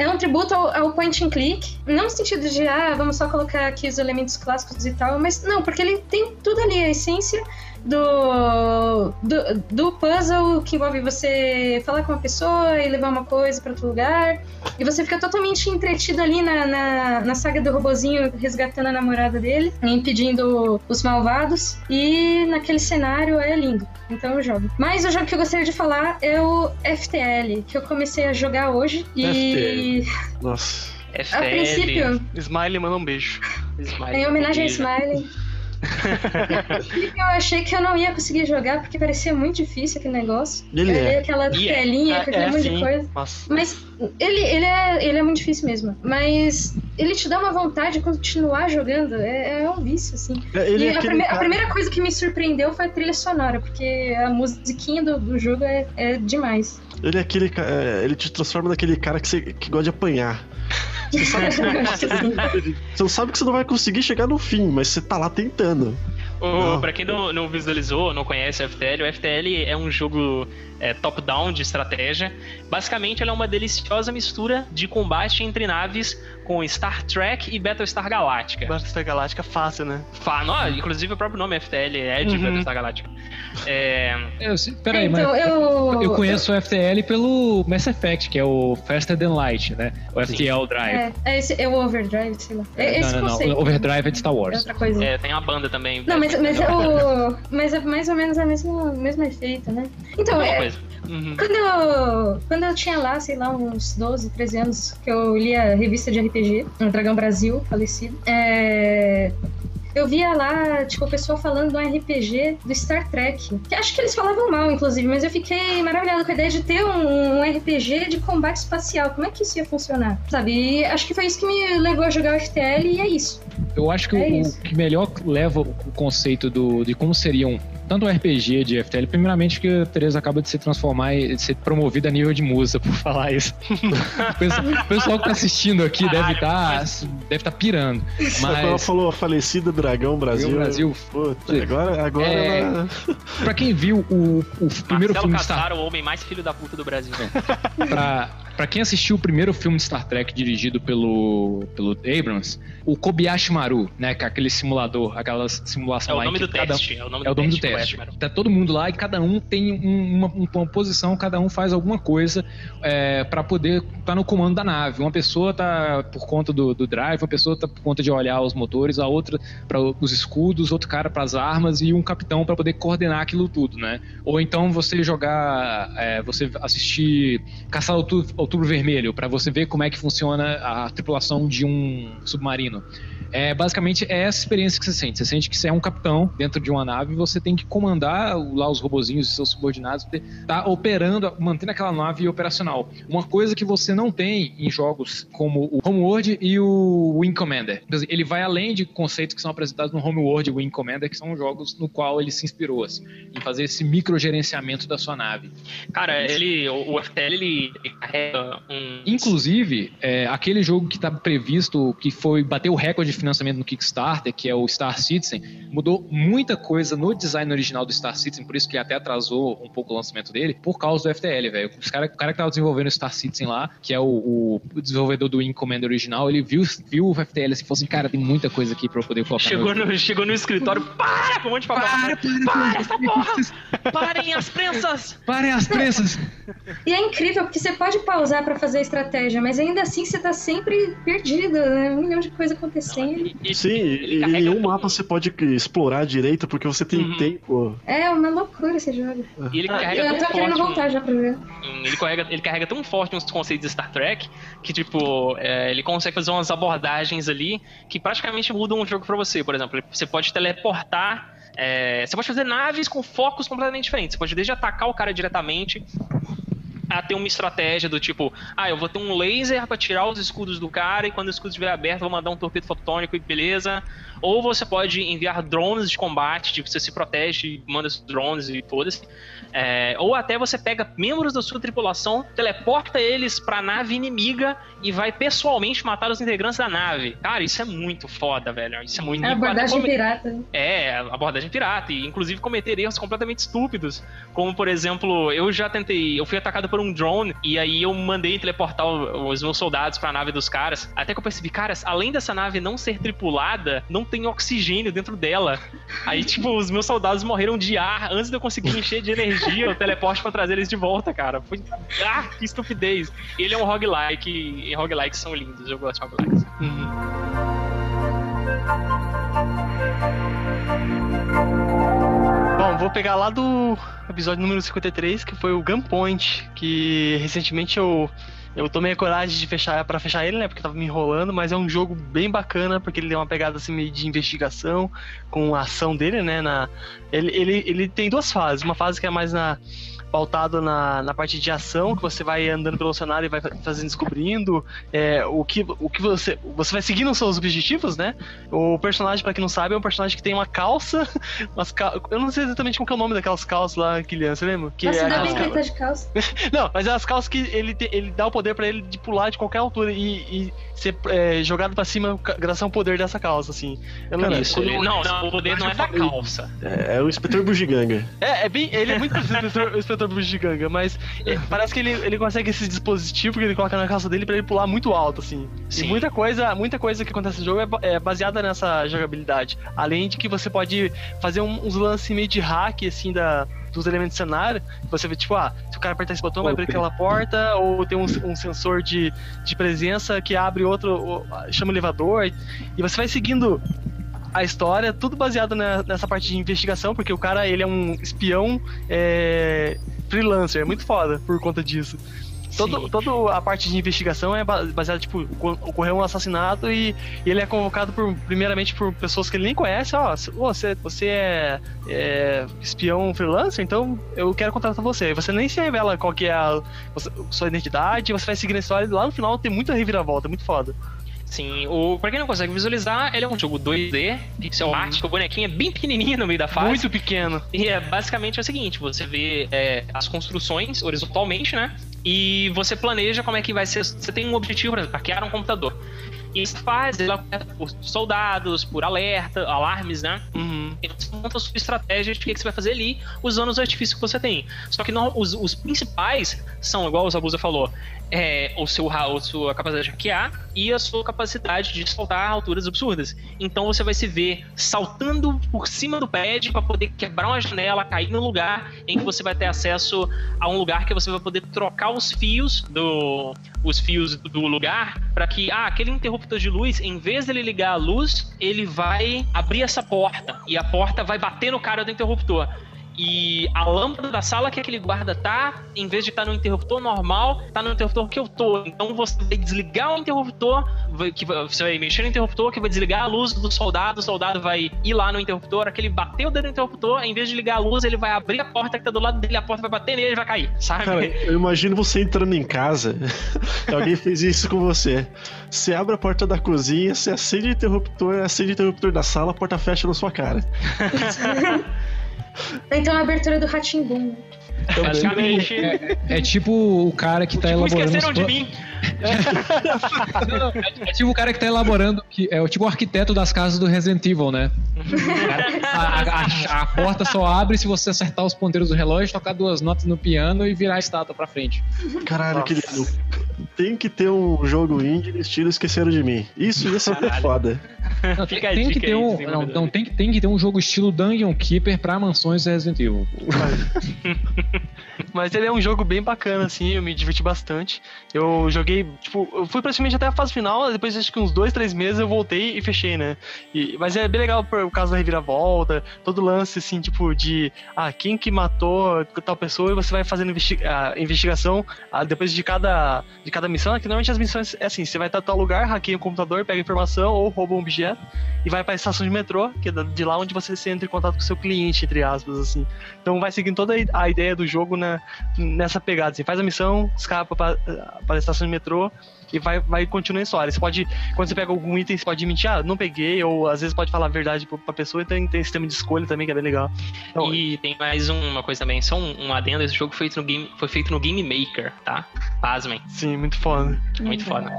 S5: É um tributo ao, ao point and click, não no sentido de, ah, vamos só colocar aqui os elementos clássicos e tal, mas não, porque ele tem tudo ali, a essência do, do, do puzzle que envolve você falar com uma pessoa e levar uma coisa para outro lugar, e você fica totalmente entretido ali na, na, na saga do robozinho resgatando a namorada dele, impedindo os malvados, e naquele cenário é lindo. Então eu jogo. Mas o jogo que eu gostaria de falar é o FTL, que eu comecei a jogar hoje. E
S6: Nossa.
S5: a princípio,
S7: Smiley manda um beijo.
S5: em homenagem a Smiley. eu achei que eu não ia conseguir jogar porque parecia muito difícil aquele negócio.
S6: Ele
S5: eu
S6: é.
S5: aquela
S7: E é.
S5: telinha
S7: É,
S5: aquele
S7: é,
S5: monte
S7: sim.
S5: de coisa.
S7: Nossa.
S5: Mas ele, ele, é, ele é muito difícil mesmo. Mas ele te dá uma vontade de continuar jogando. É, é um vício, assim.
S6: É, Ele
S5: e
S6: é
S5: a, prime- a
S6: cara-
S5: primeira coisa que me surpreendeu foi a trilha sonora, porque a musiquinha do, do jogo é, é demais.
S6: Ele é aquele. é, Ele te transforma naquele cara que, você, que gosta de apanhar. Você sabe, que você, não vai conseguir- você sabe que você não vai conseguir chegar no fim, mas você tá lá tentando. Não.
S3: pra quem não, não visualizou, não conhece o FTL, o FTL é um jogo é, top-down de estratégia. Basicamente, ele é uma deliciosa mistura de combate entre naves com Star Trek e Battlestar Galactica.
S7: Battlestar Galáctica fácil, né?
S3: Fa- não, inclusive o próprio nome FTL é de
S7: Uhum.
S3: Battlestar Galactica. É,
S2: Eu, se- peraí,
S5: então,
S2: mas
S5: eu.
S2: eu conheço o FTL pelo Mass Effect, que é o Faster Than Light, né? O FTL Drive.
S5: É, é, esse, é o Overdrive, sei lá. É, esse
S2: não, não,
S5: conceito.
S2: não. Overdrive é de Star
S5: É
S2: Wars.
S5: outra coisa.
S3: é, tem uma banda também.
S5: Não, mas, mas, é
S3: é
S5: o, mas é mais ou menos a mesma, o mesmo efeito, né? Então, é,
S3: coisa.
S7: Uhum.
S5: quando, eu, quando eu tinha lá, sei lá, uns 12, 13 anos, que eu lia a revista de RPG, um Dragão Brasil, falecido, é, eu via lá, tipo, o pessoal falando de um RPG do Star Trek. Que acho que eles falavam mal, inclusive, mas eu fiquei maravilhada com a ideia de ter um, um RPG de combate espacial. Como é que isso ia funcionar? Sabe? E acho que foi isso que me levou a jogar o FTL e é isso.
S2: Eu acho que
S5: É
S2: o, o que melhor leva o conceito do, de como seriam tanto o RPG de FTL, primeiramente que a Teresa acaba de se transformar e de ser promovida a nível de musa por falar isso. o pessoal, o pessoal que tá assistindo aqui deve estar deve tá pirando.
S6: Agora ela
S2: Mas
S6: falou falecida Dragão Brasil.
S2: Dragão Brasil.
S6: Puta, agora, agora
S2: É,
S6: ela-
S2: pra quem viu o, o primeiro
S3: Marcelo
S2: filme Star
S3: Cassaro, o homem mais filho da puta do Brasil.
S2: pra, pra quem assistiu o primeiro filme de Star Trek dirigido pelo, pelo Abrams, o Kobayashi Maru, né, que é aquele simulador, aquela
S3: É
S2: simulação
S3: o
S2: lá
S3: nome
S2: em
S3: do
S2: cada,
S3: teste. É o nome
S2: é o
S3: do
S2: nome do
S3: teste.
S2: teste. Tá todo mundo lá e cada um tem um- uma, uma posição, cada um faz alguma coisa é, para poder estar no comando da nave. Uma pessoa tá por conta do, do drive, uma pessoa tá por conta de olhar os motores, a outra para os escudos, outro cara para as armas e um capitão para poder coordenar aquilo tudo, né? Ou então você jogar, é, você assistir Caçar Outubro, Outubro Vermelho para você ver como é que funciona a tripulação de um submarino. É, basicamente é essa experiência que você sente. Você sente que você é um capitão dentro de uma nave e você tem que comandar lá os robozinhos e seus subordinados, tá operando, mantendo aquela nave operacional. Uma coisa que você não tem em jogos como o Homeworld e o Wing Commander. Ele vai além de conceitos que são apresentados no Homeworld e Wing Commander, que são jogos no qual ele se inspirou, assim, em fazer esse microgerenciamento da sua nave.
S3: Cara, ele, o, FTL, ele pega um.
S2: Inclusive, é, aquele jogo que está previsto, que foi bater o recorde de financiamento no Kickstarter, que é o Star Citizen, mudou muita coisa no design original do Star Citizen, por isso que até atrasou um pouco o lançamento dele, por causa do FTL, velho. Os cara, o cara que tava desenvolvendo o Star Citizen lá, que é o, o desenvolvedor do Wing Commander original, ele viu, viu o FTL assim, falou assim, cara, tem muita coisa aqui pra eu poder colocar.
S3: Chegou no, chegou no escritório, para com um monte de papel. Para, para, para essa porra! Parem as prensas!
S2: Parem as prensas!
S5: E é incrível, porque você pode pausar pra fazer a estratégia, mas ainda assim você tá sempre perdido, né? Um milhão de coisas acontecendo.
S6: Sim, e em nenhum mapa você pode explorar direito porque você tem
S3: Uhum.
S6: tempo.
S5: É uma loucura esse jogo.
S3: E ele
S5: Ah,
S3: carrega
S5: eu
S3: tão
S5: tô querendo
S3: forte um-
S5: voltar já pra ver.
S3: Ele carrega, ele carrega tão forte uns conceitos de Star Trek que, tipo, é, ele consegue fazer umas abordagens ali que praticamente mudam o jogo pra você. Por exemplo, você pode teleportar. é, você pode fazer naves com focos completamente diferentes. Você pode desde atacar o cara diretamente a ter uma estratégia do tipo, ah, eu vou ter um laser pra tirar os escudos do cara e quando o escudo estiver aberto eu vou mandar um torpedo fotônico e beleza. Ou você pode enviar drones de combate, tipo, você se protege, manda os drones e foda-se. É, ou até você pega membros da sua tripulação, teleporta eles pra nave inimiga e vai pessoalmente matar os integrantes da nave. Cara, isso é muito foda, velho. Isso é muito
S5: É abordagem
S3: Come-
S5: pirata.
S3: é, abordagem pirata, e inclusive cometer erros completamente estúpidos. Como, por exemplo, eu já tentei, eu fui atacado por um drone, e aí eu mandei teleportar os meus soldados pra nave dos caras. Até que eu percebi, caras, além dessa nave não ser tripulada, não tem oxigênio dentro dela. Aí, tipo, os meus soldados morreram de ar antes de eu conseguir encher de energia o teleporte pra trazer eles de volta, cara. Foi. Ah, que estupidez. Ele é um roguelike, e roguelikes são lindos, eu gosto de roguelikes.
S7: Bom, vou pegar lá do episódio número 53, que foi o Gunpoint, que recentemente eu eu tomei a coragem de fechar para fechar ele, né, porque tava me enrolando, mas é um jogo bem bacana porque ele tem uma pegada assim meio de investigação com a ação dele, né, na ele, ele, ele tem duas fases, uma fase que é mais na pautado na, na parte de ação, que você vai andando pelo cenário e vai fazendo descobrindo é, o que, o que você. Você vai seguindo os seus objetivos, né? O personagem, pra quem não sabe, é um personagem que tem uma calça. Umas cal... Eu não sei exatamente qual é o nome daquelas calças lá, Kilian, você lembra? Que
S5: Nossa,
S7: é
S5: ainda bem que ele tá de calça.
S7: Não, mas é as calças que ele, te- ele dá o poder pra ele de pular de qualquer altura e, e ser é, jogado pra cima graças ao poder dessa calça, assim. Eu não
S6: Cara,
S7: lembro.
S3: Isso, ele- não, não, o poder não é da calça.
S6: É, é o inspetor Bugiganga.
S7: É, é bem, ele é muito parecido com o inspetor- o inspetor Bugiganga, mas é, parece que ele, ele consegue esse dispositivo que ele coloca na calça dele pra ele pular muito alto, assim.
S3: Sim.
S7: E muita coisa, muita coisa que acontece no jogo é, é baseada nessa jogabilidade. Além de que você pode fazer um- uns lances meio de hack, assim, da, dos elementos do cenário. Você vê, tipo, ah, se o cara apertar esse botão, vai abrir aquela porta, ou tem um, um sensor de, de presença que abre outro, chama o elevador, e você vai seguindo a história, tudo baseado na- nessa parte de investigação, porque o cara, ele é um espião é, freelancer, é muito foda por conta disso. Todo, toda a parte de investigação é ba- baseada, tipo, co- ocorreu um assassinato e, e ele é convocado por, primeiramente por pessoas que ele nem conhece, ó, "Ô, você, você é, é espião freelancer, então eu quero contratar você. Você nem se revela qual que é a você- sua identidade, você vai seguindo a história e lá no final tem muita reviravolta, é muito foda.
S3: Sim, o, pra quem não consegue visualizar, ele é um jogo 2D, pixel art, o bonequinho é bem pequenininho no meio da fase.
S7: Muito pequeno.
S3: E é basicamente é o seguinte, você vê é, as construções horizontalmente, né? E você planeja como é que vai ser. Você tem um objetivo, por exemplo, hackear um computador. E essa fase ela é por soldados, por alerta, alarmes, né?
S7: Uhum.
S3: E você monta a sua estratégia de o que, que você vai fazer ali, usando os artifícios que você tem. Só que não- os, os principais são, igual o Zabuza falou, é, o seu, a sua capacidade de hackear e a sua capacidade de saltar alturas absurdas. Então você vai se ver saltando por cima do pad para poder quebrar uma janela, cair no lugar em que você vai ter acesso a um lugar que você vai poder trocar os fios do os fios do lugar para que ah, aquele interruptor de luz, em vez dele ligar a luz, ele vai abrir essa porta e a porta vai bater no cara do interruptor. E a lâmpada da sala que aquele guarda tá, em vez de estar no interruptor normal, tá no interruptor que eu tô. Então você vai desligar o interruptor, vai- que você vai mexer no interruptor, que vai desligar a luz do soldado, o soldado vai ir lá no interruptor, aquele bateu o dedo no interruptor, em vez de ligar a luz, ele vai abrir a porta que tá do lado dele, a porta vai bater nele e vai cair, sabe?
S6: Cara, eu imagino você entrando em casa, alguém fez isso com você. Você abre a porta da cozinha, você acende o interruptor, acende o interruptor da sala, a porta fecha na sua cara.
S5: Então a abertura do Ratimbum.
S3: Basicamente.
S2: É, é tipo o cara que tá
S3: Tipo,
S2: elaborando.
S3: esqueceram de mim.
S2: É tipo o cara que tá elaborando, que é o tipo o arquiteto das casas do Resident Evil, né? A, a- a- porta só abre se você acertar os ponteiros do relógio, tocar duas notas no piano e virar a estátua pra frente.
S6: Caralho,
S7: Nossa.
S6: querido. Tem que ter um jogo indie no estilo Esqueceram de Mim. Isso ia ser
S3: Caralho.
S6: foda.
S2: Não, tem, que ter um, não, não, tem, tem que ter um jogo estilo Dungeon Keeper pra mansões Resident Evil.
S7: Mas ele é um jogo bem bacana, assim, eu me diverti bastante. Eu joguei, tipo, eu fui praticamente até a fase final, depois acho que uns dois, três meses eu voltei e fechei, né? E- mas é bem legal por causa da reviravolta, todo lance, assim, tipo, de ah, quem que matou tal pessoa e você vai fazendo a investigação ah, depois de cada, de cada missão, que normalmente as missões é assim, você vai estar em tal lugar, hackeia o computador, pega informação ou rouba um objeto e vai pra estação de metrô, que é de lá onde você entra em contato com o seu cliente, entre aspas, assim. Então vai seguindo toda a ideia do jogo na, nessa pegada. Assim, faz a missão, escapa para a estação de metrô e vai, vai continuar a história. Você pode, quando você pega algum item, você pode mentir, ah, não peguei, ou às vezes pode falar a verdade pra, pessoa, então tem sistema de escolha também, que é bem legal. Então,
S3: E tem mais uma coisa também, só um, um adendo, esse jogo foi feito, no game, foi feito no Game Maker, tá? Pasmem,
S7: sim, muito foda.
S3: muito foda.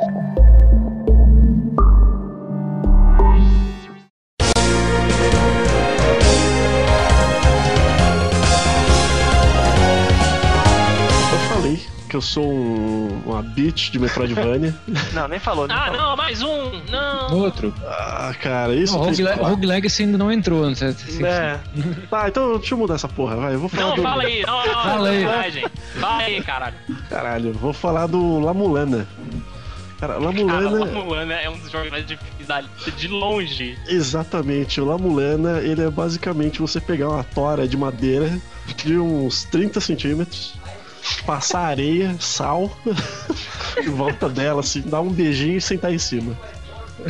S6: Que eu sou um, uma bitch de Metroidvania.
S7: Não, nem falou, nem
S3: Ah,
S7: falou.
S3: não, mais um! Não!
S2: Outro.
S6: ah, cara, isso.
S2: O
S6: tem
S2: Rogue, Legacy ainda não entrou, não sei se-
S7: É,
S6: Tá, então deixa eu mudar essa porra, vai. Eu vou falar
S3: Não,
S6: do.
S3: fala aí, não, não,
S2: Fala aí.
S3: Fala aí, caralho.
S6: Caralho, vou falar do La Mulana. Cara, La
S3: Cara,
S6: Mulana.
S3: Mulana é um dos jogos mais difíceis da lista, de longe.
S6: Exatamente, o La Mulana, ele é basicamente você pegar uma tora de madeira de uns 30 centímetros, passar areia, sal, em volta dela, assim, dar um beijinho e sentar em cima.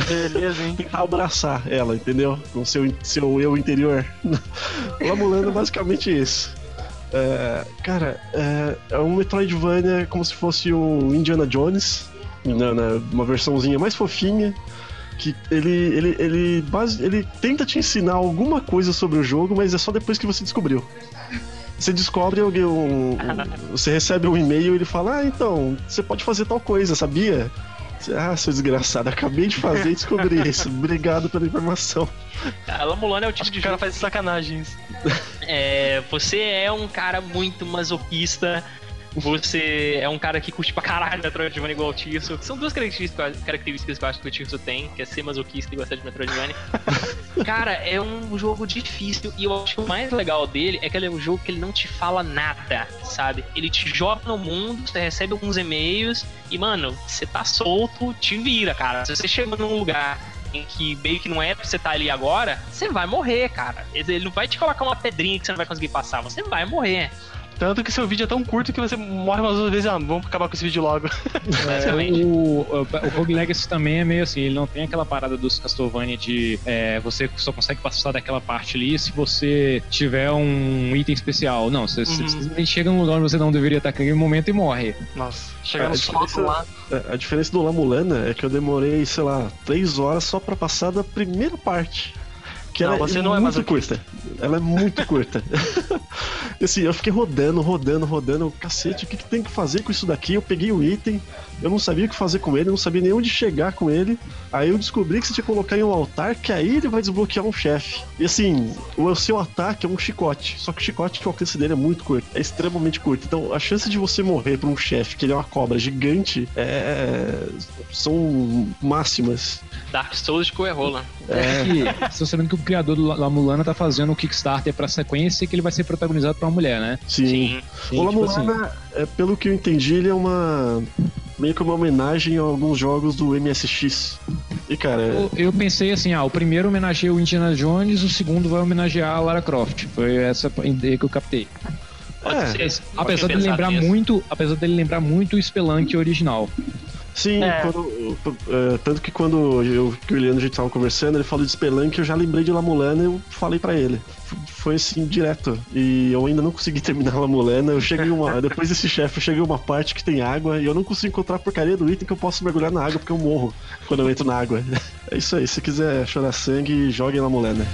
S7: beleza, hein?
S6: Tentar abraçar ela, entendeu? Com seu, seu eu interior. o La Mulana é basicamente isso. É, cara, é, é um Metroidvania como se fosse o Indiana Jones, na, na- uma versãozinha mais fofinha, que ele, ele, ele, base, ele tenta te ensinar alguma coisa sobre o jogo, mas é só depois que você descobriu. Você descobre alguém, um, um- você recebe um e-mail e ele fala, ah, então, você pode fazer tal coisa, sabia? Ah, seu desgraçado, acabei de fazer e descobri isso. Obrigado pela informação.
S3: A Mulana é o tipo
S7: Acho que
S3: de
S7: cara
S3: jogo
S7: faz sacanagens.
S3: É, você é um cara muito masoquista. Você é um cara que curte pra caralho Metroidvania igual o Tirso. São duas características, características que eu acho que o Tirso tem, que é ser masoquista e gostar de Metroidvania. cara, é um jogo difícil e eu acho que o mais legal dele é que ele é um jogo que ele não te fala nada, sabe? Ele te joga no mundo, você recebe alguns e-mails e, mano, você tá solto, te vira, cara. Se você chega num lugar em que meio que não é pra você estar ali agora, você vai morrer, cara. Ele não vai te colocar uma pedrinha que você não vai conseguir passar, você vai morrer.
S7: Tanto que seu vídeo é tão curto que você morre umas duas vezes. Ah, vamos acabar com esse vídeo logo.
S3: Basicamente.
S2: É, o, o, o Rogue Legacy também é meio assim, ele não tem aquela parada dos Castlevania de é, você só consegue passar daquela parte ali se você tiver um item especial. Não, você, você
S7: Uhum.
S2: simplesmente chega num lugar onde você não deveria estar naquele momento e morre.
S7: Nossa, chegar no
S6: diferença-
S7: lá.
S6: É, A diferença do La Mulana é que eu demorei, sei lá, três horas só pra passar da primeira parte. Que
S7: Não,
S6: ela
S7: você
S6: é
S7: não é
S6: muito curta. Ela é muito curta. Assim, eu fiquei rodando, rodando, rodando. Cacete, o que, que tem que fazer com isso daqui? Eu peguei o item, eu não sabia o que fazer com ele, não sabia nem onde chegar com ele. Aí eu descobri que você tinha que colocar em um altar, que aí ele vai desbloquear um chefe. E assim, o seu ataque é um chicote. Só que o chicote que o alcance dele é muito curto, é extremamente curto. Então a chance de você morrer por um chefe, que ele é uma cobra gigante, é... são máximas.
S3: Dark Souls de Coerrola.
S2: É. que, sabendo que o criador do La La Mulana tá fazendo o Kickstarter pra sequência que ele vai ser protagonizado por uma mulher, né?
S6: Sim.
S3: Sim.
S2: Sim,
S6: o La
S2: tipo assim,
S6: Mulana, é, pelo que eu entendi, ele é uma. Meio que uma homenagem a alguns jogos do MSX. E cara,
S2: Eu, eu pensei assim, ah, o primeiro homenageia o Indiana Jones, o segundo vai homenagear a Lara Croft. Foi essa a ideia que eu captei.
S3: Pode
S6: É,
S3: ser.
S2: Apesar dele lembrar
S3: nisso.
S2: muito, apesar dele lembrar muito o Spelunk original.
S6: Sim,
S7: É.
S6: quando- é, tanto que quando eu que o Eliano a gente tava conversando, ele falou de Spelunk, eu já lembrei de La Mulana e eu falei pra ele. Foi assim, direto. E eu ainda não consegui terminar La Mulana. Eu cheguei uma. Depois desse chefe, eu cheguei uma parte que tem água e eu não consigo encontrar a porcaria do item que eu posso mergulhar na água porque eu morro quando eu entro na água. É isso aí, se quiser chorar sangue, jogue La Mulana.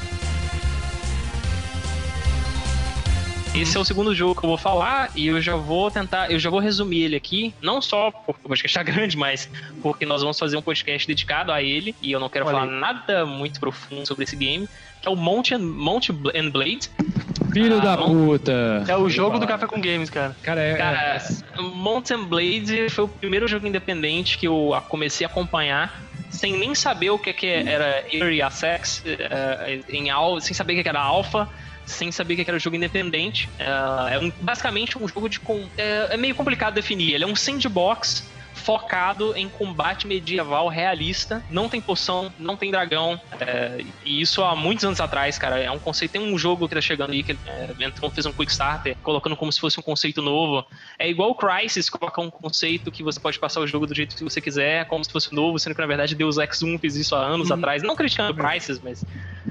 S3: Esse é o segundo jogo que eu vou falar e eu já vou tentar, eu já vou resumir ele aqui, não só porque o podcast tá grande, mas porque nós vamos fazer um podcast dedicado a ele e eu não quero
S7: Olha
S3: falar nada muito profundo sobre esse game, que é o Mount and, Mount and Blade.
S2: Filho
S3: Ah,
S2: da
S3: Mount-
S2: puta.
S7: É o jogo do Café com Games, cara.
S2: Cara, é.
S3: Cara,
S2: é-
S3: Mountain Blade foi o primeiro jogo independente que eu comecei a acompanhar sem nem saber o que, que era Early Access, eh, em al- sem saber o que que era Alpha, sem saber que era jogo independente. Eh, é um- basicamente um jogo de. É, é meio complicado definir. Ele é um sandbox focado em combate medieval realista. Não tem poção, não tem dragão. é, e isso há muitos anos atrás, cara. É um conceito. Tem um jogo que tá chegando aí que é, entrou, fez um quick starter, colocando como se fosse um conceito novo. É igual o Crysis, coloca um conceito que você pode passar o jogo do jeito que você quiser, como se fosse novo, sendo que na verdade Deus Ex 1 fez isso há anos atrás. Não criticando o Crysis, mas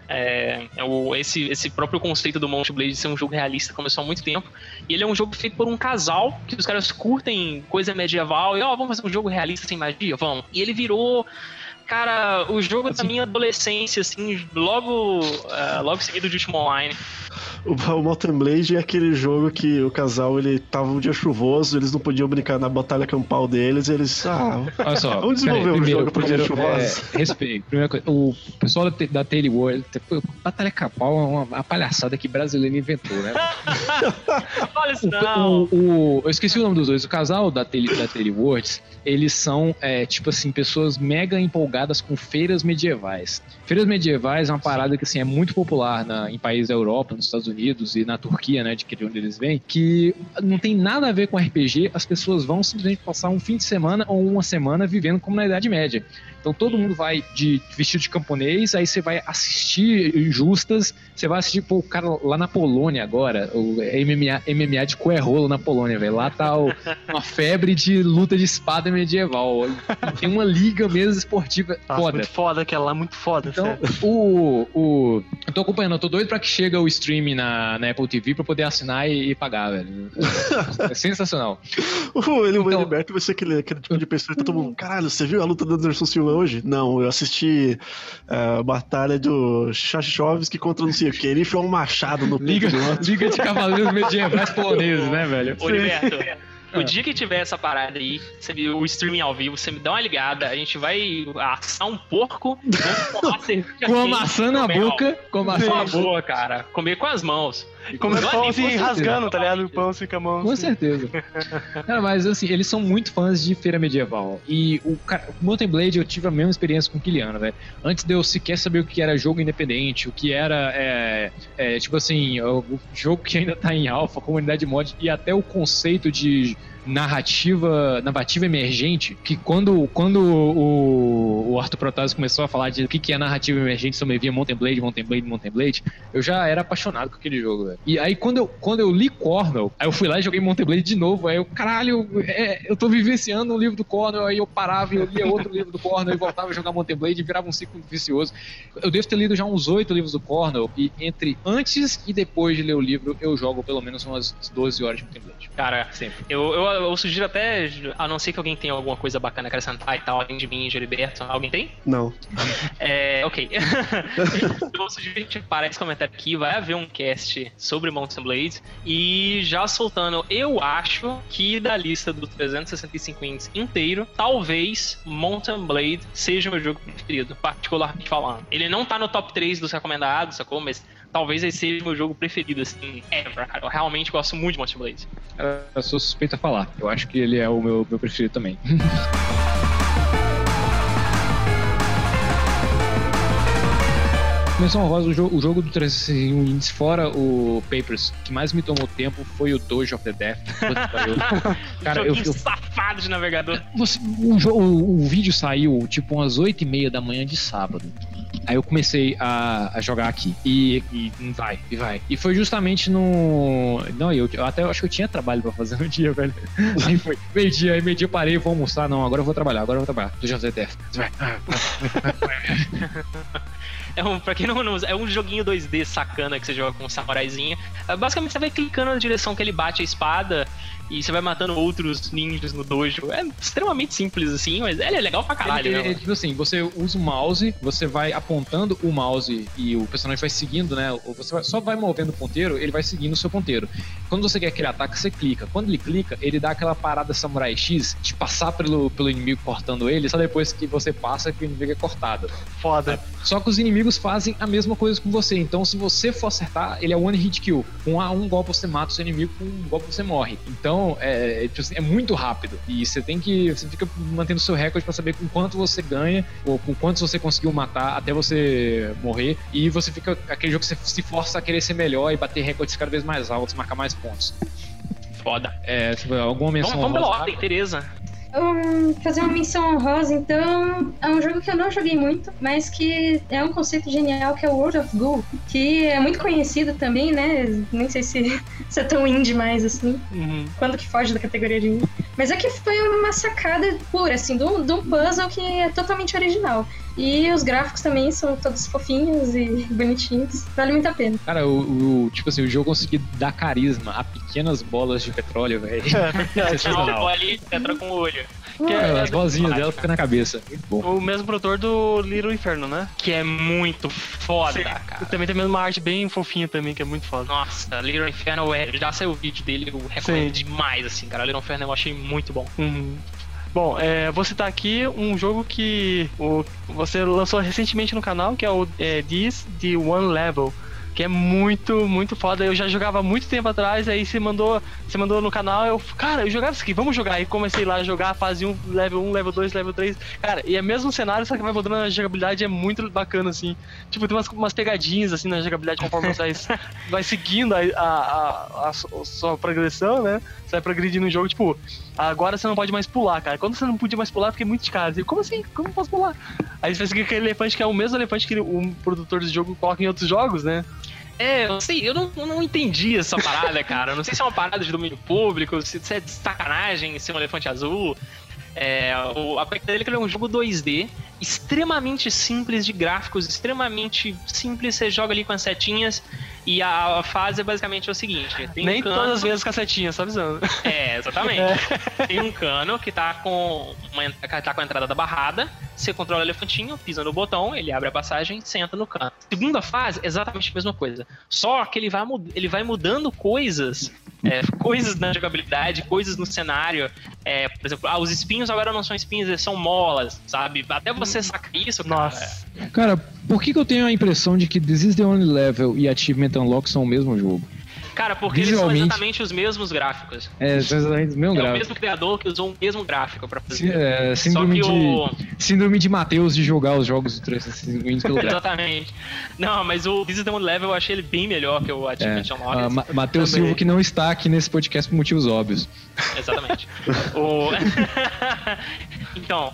S3: é, é o- esse, esse próprio conceito do Mount Blade de ser um jogo realista começou há muito tempo. E ele é um jogo feito por um casal que os caras curtem coisa medieval e, ó, vamos fazer um jogo realista sem magia? Vamos. E ele virou. Cara, o jogo da minha adolescência, assim, logo, ah, logo seguido de Ultima Online.
S6: O, o Mountain Blade é aquele jogo que o casal ele tava um dia chuvoso, eles não podiam brincar na batalha campal deles, e eles. Ah,
S2: Olha só.
S6: vamos desenvolver
S2: peraí,
S6: um
S2: primeiro,
S6: jogo pra dia chuvoso.
S2: é, respeito. Primeira coisa, o pessoal da, da World, Batalha Capal é uma, uma palhaçada que brasileiro inventou, né?
S3: Olha isso,
S2: O,
S3: não.
S2: o- o- eu esqueci o nome dos dois. O casal da Tele, da eles são, é, tipo assim, pessoas mega empolgadas com feiras medievais. Feiras medievais é uma parada que, assim, é muito popular na- em países da Europa, nos Estados Unidos e na Turquia, né, de onde eles vêm, que não tem nada a ver com RPG, as pessoas vão simplesmente passar um fim de semana ou uma semana vivendo como na Idade Média. Então todo mundo vai de vestido de camponês, aí você vai assistir injustas, você vai assistir, pô, o cara lá na Polônia agora, o MMA, MMA de coerrolo na Polônia, velho. Lá tá o- uma febre de luta de espada medieval. Tem uma liga mesmo esportiva
S7: Nossa,
S2: foda.
S7: muito foda aquela lá, muito foda,
S2: Então,
S7: sério.
S2: o, o. Eu tô acompanhando, eu tô doido pra que chegue o stream na, na Apple TV pra poder assinar e, e pagar, velho. É sensacional.
S6: O ele, o
S2: Então-
S6: vai ser aquele, aquele tipo de pessoa que tá todo mundo. Caralho, você viu a luta do Anderson Silva hoje? Não, eu assisti é, a batalha do Chachovski contra não sei o que. Ele enfiou um machado no peito
S2: Liga, liga de cavaleiros medievais poloneses, né, velho?
S3: Ô, Liberto, o dia que tiver essa parada aí, você viu o streaming ao vivo, você me dá uma ligada, a gente vai assar um porco, vamos tomar cerveja
S2: Com a maçã na boca, com a maçã na boca.
S3: cara, comer com as mãos.
S7: Como assim,
S3: com certeza.
S7: rasgando, tá ligado? O pão fica a mão.
S2: Com
S7: assim.
S2: certeza. Cara, mas assim, eles são muito fãs de feira medieval. E o, cara, Mountain Blade eu tive a mesma experiência com o Kiliano, velho. Antes de eu sequer saber o que era jogo independente, o que era, é, é, tipo assim, o, o jogo que ainda tá em alfa, comunidade mod, e até o conceito de narrativa narrativa emergente, que quando, quando o, o Arthur Protásio começou a falar de o que, que é narrativa emergente, só me via Mountain Blade, Mountain Blade, Mountain Blade, eu já era apaixonado com aquele jogo. E aí quando eu, quando eu li Cornell, aí eu fui lá e joguei Mountain Blade de novo, aí eu, caralho, é, eu tô vivenciando um livro do Cornell, aí eu parava e eu lia outro livro do Cornell e voltava a jogar Mountain Blade e virava um ciclo vicioso. Eu devo ter lido já uns oito livros do Cornell e entre antes e depois de ler o livro, eu jogo pelo menos umas 12 horas de Mountain Blade.
S3: Cara, eu, eu, eu sugiro até, a não ser que alguém tenha alguma coisa bacana a acrescentar e tal, além de mim de Liberto. Alguém tem?
S6: Não.
S3: É, ok. eu sugiro que a gente parar esse comentário aqui, vai haver um cast sobre Mountain Blade. E já soltando, eu acho que da lista do 365 ins inteiro, talvez Mountain Blade seja o meu jogo preferido, particularmente falando. Ele não tá no top 3 dos recomendados, sacou? Mas talvez esse seja o meu jogo preferido, assim, ever, cara. Eu realmente gosto muito de Mountain Blade.
S2: Eu sou suspeito a falar. Eu acho que ele é o meu, meu preferido também. Menção honrosa, o jogo, o jogo do 361 Índice, fora o Papers, que mais me tomou tempo foi o Dojo of the Death. Cara, eu, eu,
S3: safado de navegador.
S2: você- o, o- o vídeo saiu tipo umas 8 e meia da manhã de sábado. Aí eu comecei a, a jogar aqui. E, e vai, e vai. E foi justamente no. Não, eu, eu até acho que eu tinha trabalho pra fazer no dia, velho. Aí foi meio-dia, aí meio-dia eu parei, vou almoçar. Não, agora eu vou trabalhar, agora eu vou trabalhar. Do José Death. Vai.
S3: É um, pra quem não, não usa, é um joguinho 2D sacana que você joga com um samuraizinho. É, Basicamente você vai clicando na direção que ele bate a espada e você vai matando outros ninjas no dojo. É extremamente simples assim, mas ele é legal pra caralho,
S2: Ele-
S3: né?
S2: ele- tipo assim, você usa o mouse, você vai apontando o mouse e o personagem vai seguindo, né? Ou você vai- só vai movendo o ponteiro, ele vai seguindo o seu ponteiro. Quando você quer aquele ataque, você clica. Quando ele clica, ele dá aquela parada Samurai X de passar pelo, pelo inimigo cortando ele, só depois que você passa que o inimigo é cortado.
S7: Foda.
S2: Só que os inimigos fazem a mesma coisa com você. Então, se você for acertar, ele é one hit kill. Com a- um golpe você mata o seu inimigo, com um golpe você morre. Então, é, é, tipo assim, é muito rápido. E você tem que. Você fica mantendo seu recorde pra saber com quanto você ganha, ou com quantos você conseguiu matar até você morrer. E você fica. Aquele jogo que você se força a querer ser melhor e bater recordes cada vez mais altos, marcar mais pontos.
S3: Foda.
S2: É, tiver alguma menção
S3: Vamos, vamos pela ordem, Tereza.
S5: Hum, fazer uma menção honrosa, então, é um jogo que eu não joguei muito, mas que é um conceito genial, que é o World of Goo, que é muito conhecido também, né? Nem sei se, se é tão indie mais assim,
S7: Uhum.
S5: quando que foge da categoria de indie. Mas é que foi uma sacada pura, assim, um, de um puzzle que é totalmente original. E os gráficos também são todos fofinhos e bonitinhos, vale muito a pena.
S2: Cara, o, o- tipo assim, o jogo conseguiu dar carisma a pequenas bolas de petróleo, velho.
S3: Não,
S2: Sensacional.
S3: ali entra com o olho.
S7: Que
S2: É,
S7: é,
S2: as bolinhas dela ficam na cabeça. Muito bom.
S7: o mesmo produtor do Little Inferno, né?
S3: Que é muito foda, cara.
S7: Também tem uma arte bem fofinha também, que é muito foda.
S3: Nossa, Little Inferno, é, já saiu o vídeo dele, eu recomendo
S7: Sim.
S3: demais, assim, cara. Little Inferno eu achei muito bom.
S7: Uhum. Bom, é, vou citar aqui um jogo que o, você lançou recentemente no canal, que é o é, This The One Level. Que é muito, muito foda. Eu já jogava muito tempo atrás, aí você mandou, você mandou no canal, eu, cara, eu jogava isso aqui, vamos jogar. Aí comecei lá a jogar, fase 1, level 1, level 2, level 3. Cara, e é mesmo cenário, só que vai mudando a jogabilidade, é muito bacana, assim. Tipo, tem umas, umas pegadinhas, assim, na jogabilidade, conforme você vai, vai seguindo a, a, a, a su- sua progressão, né? Você vai progredindo no jogo, tipo, agora você não pode mais pular, cara. Quando você não podia mais pular, eu fiquei muito de cara. Eu, Como assim? Como eu posso pular? Aí você vai seguir aquele elefante que é o mesmo elefante que o produtor do jogo coloca em outros jogos, né?
S3: É, eu sei, eu não, eu não entendi essa parada, cara. Eu não sei se é uma parada de domínio público, se, se é de sacanagem ser um elefante azul. É, o, a coisa dele é que ele é um jogo 2D, extremamente simples de gráficos, extremamente simples. Você joga ali com as setinhas e a, a fase é basicamente o seguinte: tem
S7: Nem
S3: um cano,
S7: todas as vezes cacetinha, só avisando.
S3: É, exatamente. Tem um cano que tá com, uma, tá com a entrada da barrada. Você controla o elefantinho, pisa no botão, ele abre a passagem, senta no cano. Segunda fase, exatamente a mesma coisa. Só que ele vai, ele vai mudando coisas, é, coisas na jogabilidade, coisas no cenário. É, por exemplo, ah, os espinhos agora não são espinhos, eles são molas, sabe? Até você sacar isso, cara.
S7: Nossa.
S2: Cara, por que, que eu tenho a impressão de que This is the Only Level e Achievement Unlock são o mesmo jogo?
S3: Cara, porque eles são exatamente os mesmos gráficos.
S2: É, são exatamente o mesmo
S3: É o mesmo criador que usou o mesmo gráfico pra fazer.
S2: é,
S3: Só
S2: síndrome,
S3: que o,
S2: de, síndrome de Mateus de jogar os jogos do 365 pelo gráfico.
S3: Exatamente. Não, mas o This is the One Level eu achei ele bem melhor que o
S2: É,
S3: Achievement Unlocked.
S2: ah, Ma- Matheus. Silva que não está aqui nesse podcast por motivos óbvios.
S3: Exatamente. o... então, o...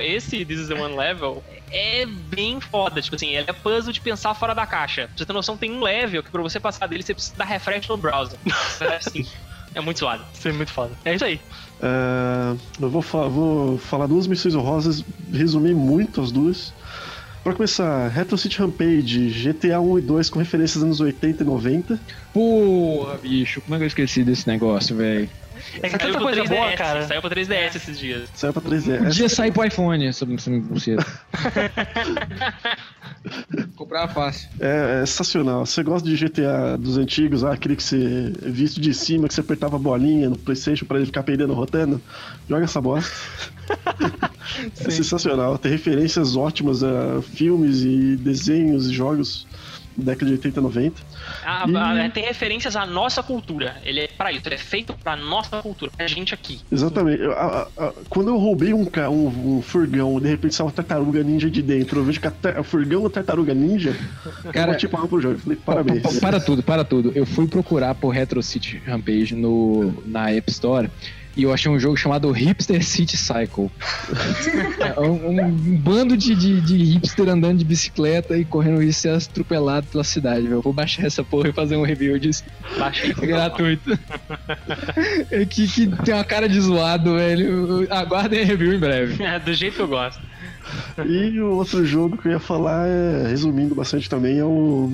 S3: esse This is the One Level é bem foda. Tipo assim, ele é puzzle de pensar fora da caixa. Pra você ter noção, tem um level que pra você passar dele você precisa dar refresh no browser. Assim, é muito suado.
S7: Isso é muito foda. É isso aí.
S6: É, eu vou, fa- vou falar duas missões honrosas, resumir muito as duas. Pra começar, Retro City Rampage, GTA 1 e 2 com referências dos anos 80 e 90.
S2: Porra, bicho, como é que eu esqueci desse negócio, velho?
S7: É que
S3: Saiu
S7: tanta
S3: pro
S7: coisa
S3: 3DS,
S7: boa, cara.
S3: Saiu pro 3DS esses dias.
S6: Saiu pra
S2: Podia
S6: 3DS.
S2: sair pro iPhone, essa essa buceta. Comprar fácil.
S6: É, é sensacional. Você gosta de GTA dos antigos, ah, aquele que você visto de cima, que você apertava a bolinha no Playstation pra ele ficar peidando rotando? Joga essa bosta. é sensacional. Tem referências ótimas a filmes e desenhos e jogos década de 80 e 90.
S3: Ah,
S6: E-
S3: ah, tem referências à nossa cultura. Ele é pra isso, ele é feito pra nossa cultura, pra gente aqui.
S6: Exatamente. Eu- a- a- a- quando eu roubei um, um, um furgão e de repente saiu uma tartaruga ninja de dentro, eu vejo que a furgão da tartaruga ninja,
S2: Cara-
S6: eu tipo algo pro jogo. Eu Falei, parabéns.
S2: Pa- pa- Para tudo, para tudo. Eu fui procurar por Retro City Rampage no, na App Store e eu achei um jogo chamado Hipster City Cycle. É um, um bando de, de, de hipster andando de bicicleta e correndo risco de ser atropelado pela cidade, velho. Eu Vou baixar essa porra e fazer um review disso.
S3: Baixei.
S2: Gratuito. É que, que tem uma cara de zoado, velho. Aguardem a review em breve.
S3: É, do jeito que eu gosto.
S6: E o outro jogo que eu ia falar, é, resumindo bastante também, é o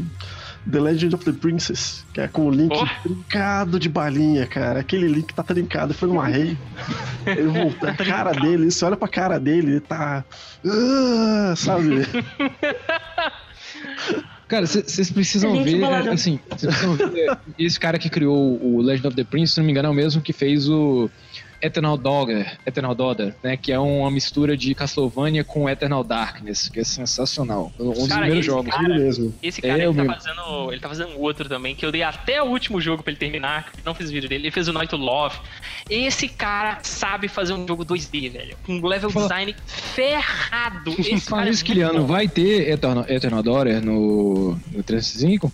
S6: The Legend of the Princess, que é com o link
S3: Oh.
S6: trincado de balinha, cara. Aquele link tá trincado, foi numa rei. Ele voltou, a cara dele, você olha pra cara dele, ele tá. ah, sabe?
S2: Cara, vocês precisam ver, assim, vocês precisam ver. Esse cara que criou o Legend of the Prince, se não me engano, é o mesmo que fez o Eternal Dogger, Eternal Daughter, né? Que é uma mistura de Castlevania com Eternal Darkness, que é sensacional. Um dos
S3: Cara,
S2: primeiros jogos.
S3: cara-
S6: mesmo.
S3: Esse cara,
S2: É,
S3: ele, tá
S2: mesmo.
S3: fazendo, ele tá fazendo outro também, que eu dei até o último jogo pra ele terminar, não fiz vídeo dele. Ele fez o Night to Love. Esse cara sabe fazer um jogo 2D, velho. Com um level
S2: Fala-
S3: design ferrado. Esse
S2: Falando
S3: cara é
S2: isso,
S3: muito
S2: Kiliano, vai ter Eternal, Eternal Daughter no, no 365?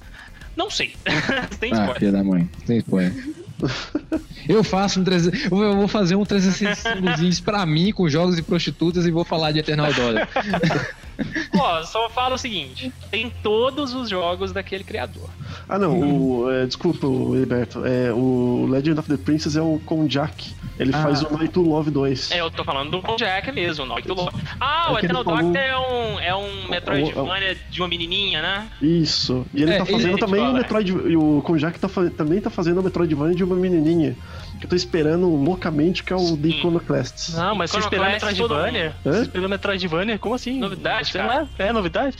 S3: Não sei. Tem
S2: Ah,
S3: spoiler.
S2: filha da mãe, tem spoiler. Eu faço um 300, eu vou fazer um 365 pra mim com jogos de prostitutas e vou falar de Eternal Daughter.
S3: Ó, só falo o seguinte: tem todos os jogos daquele criador.
S6: Ah, não, o. é, desculpa, o Heriberto. É, o Legend of the Princess é o Konjak. Ele
S2: Ah.
S6: faz o Night to Love 2.
S3: É, eu tô falando do Jack mesmo, Night to Love. Ah,
S6: É
S3: o Eternal
S6: falou-
S3: Doctor é um, é um Metroidvania de uma menininha, né?
S6: Isso. E ele
S2: É,
S6: tá fazendo
S3: ele-
S6: também o. Metroid. E o Konjak tá, também tá fazendo o Metroidvania de uma menininha. Que eu tô esperando loucamente, que é o The. Iconoclasts.
S7: Não, mas você esperou
S3: Iconoclast,
S7: Metroidvania? Você esperou Metroidvania? Como assim?
S3: Novidade,
S7: Sei
S3: cara.
S7: lá. É, novidade?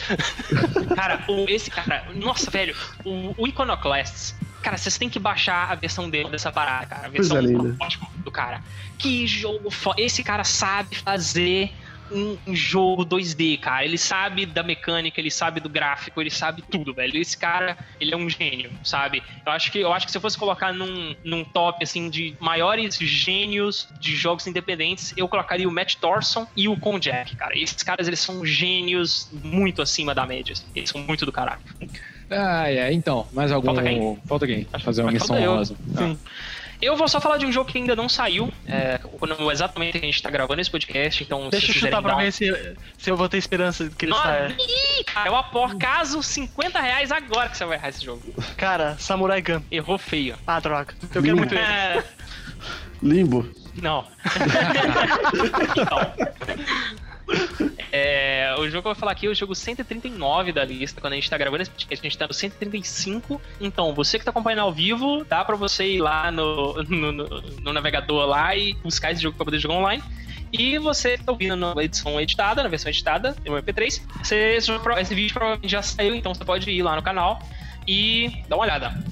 S3: Cara, o, esse cara, nossa, velho, o, o Iconoclasts, cara, vocês têm que baixar a versão dele dessa parada, cara. A versão
S6: Coisa linda.
S3: protótipo do cara. Que jogo fo... Esse cara sabe fazer um, um jogo 2D, cara. Ele sabe da mecânica, ele sabe do gráfico, ele sabe tudo, velho. Esse cara, ele é um gênio, sabe? Eu acho que, eu acho que se eu fosse colocar num, num top, assim, de maiores gênios de jogos independentes, eu colocaria o Matt Thorson e o Konjac, cara. Esses caras, eles são gênios muito acima da média. assim. Eles são muito do caralho.
S2: Ah, é, então, mais algum.
S3: Falta quem?
S2: Falta quem? Fazer uma missão honrosa.
S7: Sim.
S3: Eu vou só falar de um jogo que ainda não saiu, é, quando exatamente a gente tá gravando esse podcast, então
S7: Deixa eu
S3: se
S7: chutar pra
S3: dar
S7: ver se, se eu vou ter esperança de que ele saia.
S3: cara, eu aposto caso 50 reais agora que você vai errar esse jogo.
S7: Cara, Samurai Gun.
S3: Errou feio.
S7: Ah, droga. Eu quero muito ele.
S3: É,
S6: Limbo.
S3: não. Não. É, o jogo que eu vou falar aqui é o jogo 139 da lista. Quando a gente tá gravando esse podcast, a gente tá no 135. Então, você que tá acompanhando ao vivo, dá pra você ir lá no, no, no- navegador lá e buscar esse jogo pra poder jogar online. E você tá ouvindo na edição editada, na versão editada, no MP3, você, esse, vídeo provavelmente já saiu, então você pode ir lá no canal e dar uma olhada.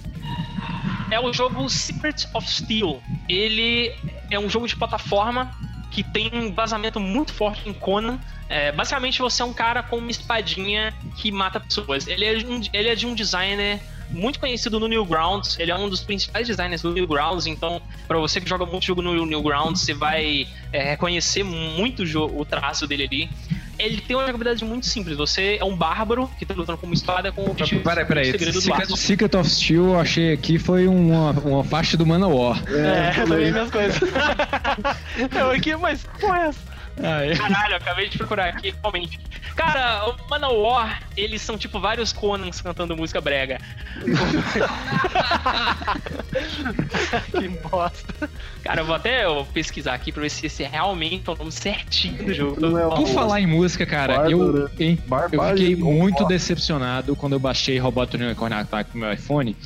S3: É o jogo Secret of Steel. Ele é um jogo de plataforma que tem um vazamento muito forte em Conan. É, basicamente, você é um cara com uma espadinha que mata pessoas. Ele é, um, ele é de um designer muito conhecido no Newgrounds. Ele é um dos principais designers do Newgrounds. Então, para você que joga muito jogo no Newgrounds, você vai é, reconhecer muito o traço dele ali. Ele tem uma jogabilidade muito simples. Você é um bárbaro que tá lutando com uma espada com o objetivo
S2: Peraí, peraí.
S3: o segredo do
S2: Secret, of Steel, eu achei aqui, foi uma, uma faixa do Manowar.
S7: É, também minhas coisas. eu aqui, mas qual é essa?
S2: Ah, é.
S3: Caralho, acabei de procurar aqui, realmente. Cara, o Manowar, eles são tipo vários Conans cantando música brega.
S7: que bosta.
S3: Cara, eu vou até eu pesquisar aqui pra ver se esse é realmente o nome certinho do jogo.
S6: Não é
S2: Por falar em música, cara, eu, hein, eu fiquei muito decepcionado quando eu baixei Robot Unicorn Attack no meu iPhone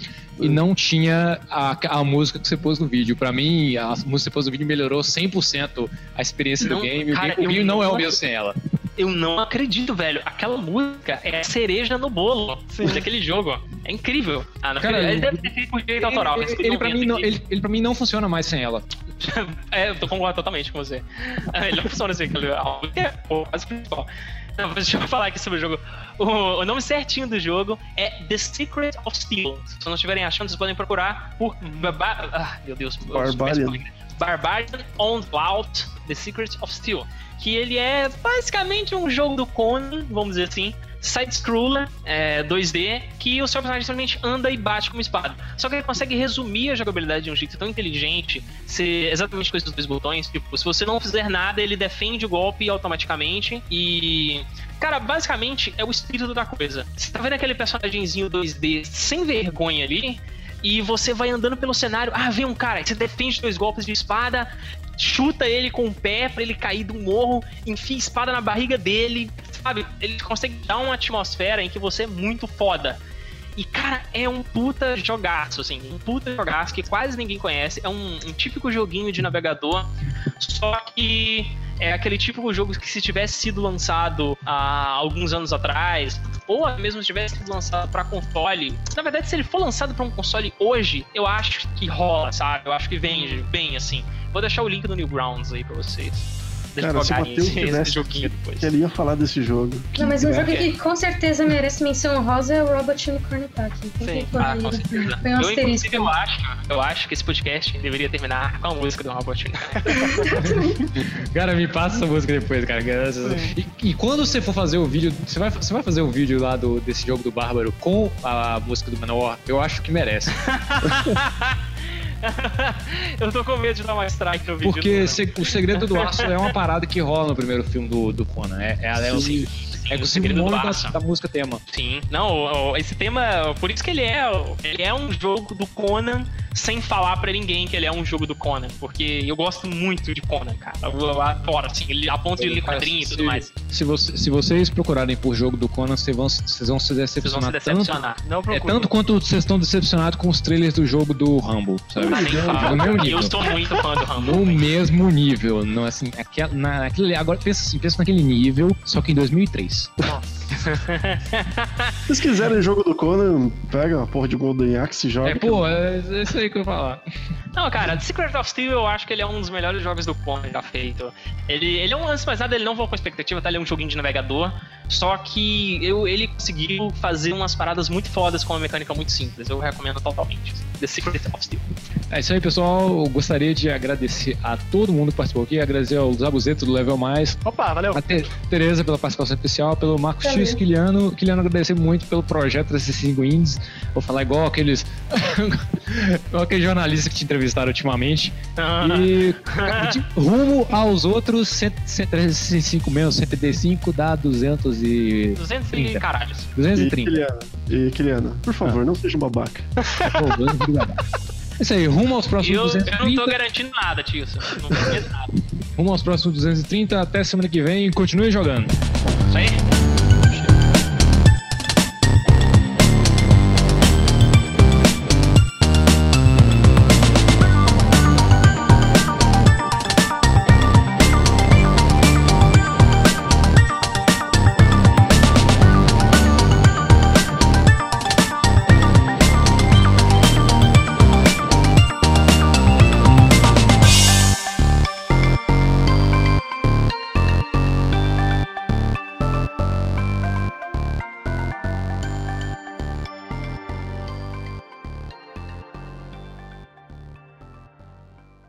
S2: e não tinha a, a música que você pôs no vídeo. Pra mim, a música que você pôs no vídeo melhorou 100% a experiência
S3: Não,
S2: do game. O
S3: cara,
S2: game, o game não é o mesmo sem ela.
S3: Eu não acredito, velho. Aquela música é a cereja no bolo daquele jogo. É incrível. Ah, não
S2: Cara,
S3: ele deve ter feito por direito autoral. mas
S2: Ele, ele, pra mim não, ele, ele pra mim não funciona mais sem ela.
S3: É, eu tô concordando totalmente com você. Ele não funciona assim, aquele álbum é quase principal. Não, deixa eu falar aqui sobre o jogo. O, o nome certinho do jogo é The Secret of Steel. Se vocês não estiverem achando, vocês podem procurar por. Ah, meu Deus. meus-
S6: Barbarian.
S3: Barbarian Onslaught The Secret of Steel. Que ele é basicamente um jogo do Conan, vamos dizer assim. Side-scroller, é, 2D, que o seu personagem simplesmente anda e bate com uma espada. Só que ele consegue resumir a jogabilidade de um jeito tão inteligente, ser exatamente com esses dois botões. Tipo, se você não fizer nada, ele defende o golpe automaticamente. E. Cara, basicamente é o espírito da coisa. Você tá vendo aquele personagemzinho 2D sem vergonha ali? E você vai andando pelo cenário. Ah, vem um cara, você defende dois golpes de espada, chuta ele com o pé pra ele cair do morro, enfia espada na barriga dele, sabe? Ele consegue dar uma atmosfera em que você é muito foda. E, cara, é um puta jogaço, assim. Um puta jogaço que quase ninguém conhece. É um, um típico joguinho de navegador. Só que é aquele típico jogo que se tivesse sido lançado há alguns anos atrás, ou mesmo se tivesse sido lançado para console, na verdade, se ele for lançado para um console hoje, eu acho que rola, sabe? Eu acho que vende bem, assim. Vou deixar o link do Newgrounds aí pra vocês.
S6: Cara, se o Matheus
S3: esse, esse
S6: tivesse
S3: joguinho depois.
S6: ele ia falar desse jogo.
S5: Não, mas um jogo
S3: é.
S5: que com certeza merece menção honrosa é o Robot Unicorn Attack. Tem
S3: Sim,
S5: que
S3: ah, com certeza.
S5: Um
S3: Eu, inclusive,
S5: asterisco.
S3: eu acho, eu acho que esse podcast deveria terminar com a música do Robot
S2: Cara, me passa essa música depois, cara. E, e quando você for fazer o vídeo, você vai, você vai fazer o vídeo lá do, desse jogo do Bárbaro com a música do Manowar? Eu acho que merece.
S3: eu tô com medo de dar uma strike no vídeo.
S2: Porque
S3: do-
S2: o Segredo do Aço é uma parada que rola no primeiro filme do, do Conan. É, é, é, o-
S3: Sim,
S2: é
S3: o
S2: o
S3: Segredo do
S2: da, da música tema.
S3: Sim. Não, esse tema, por isso que ele é, ele é um jogo do Conan sem falar pra ninguém que ele é um jogo do Conan, porque eu gosto muito de Conan, cara. Eu, adoro, assim, ele a ponto de ler quadrinho e tudo mais.
S2: Se, você- se vocês procurarem por jogo do Conan, vocês vão, vocês vão se
S3: Vocês vão se
S2: decepcionar.
S3: decepcionar.
S7: Não
S2: Tanto, é tanto quanto vocês estão decepcionados com os trailers do jogo do Rumble, sabe?
S3: Ah, nem fala.
S2: No mesmo nível.
S3: eu sou muito fã do Rambo.
S2: No mesmo nível, não assim, naquele, agora pensa assim, pensa naquele nível, só que em 2003.
S6: Se vocês quiserem jogo do Conan, pega uma porra de Golden Axe e joga.
S2: É, pô, é, é isso aí que eu ia falar.
S3: Não, cara, Secret of Steel eu acho que ele é um dos melhores jogos do Conan já feito. Ele, ele é um, antes de mais nada, ele não voa com expectativa, tá? Ele é um joguinho de navegador. Só que eu, ele conseguiu fazer umas paradas muito fodas com uma mecânica muito simples. Eu recomendo totalmente. The Secret of Steel.
S2: É isso aí, pessoal. Eu gostaria de agradecer a todo mundo que participou aqui, agradecer ao Zabuzeto do Level Mais,
S7: Opa, valeu.
S2: a Te- Tereza pela participação especial, pelo Marcos
S5: Valeu.
S2: X Quiliano. Quiliano, agradecer muito pelo projeto desses 5 indies. Vou falar igual aqueles. igual aqueles jornalistas que te entrevistaram ultimamente. E de- rumo aos outros 135 menos 135 dá 200 e.
S3: 200 e
S2: 30.
S3: caralhos.
S6: E
S2: 230.
S6: Kiliana, e Kiliana, por favor, não seja um babaca.
S2: Pô, 230. É isso aí, rumo aos
S3: E
S2: próximos
S3: eu, eu não
S2: 230.
S3: tô garantindo nada, tio. Não tô garantindo nada.
S2: Rumo aos próximos 230. Até semana que vem. Continue jogando.
S3: Isso aí.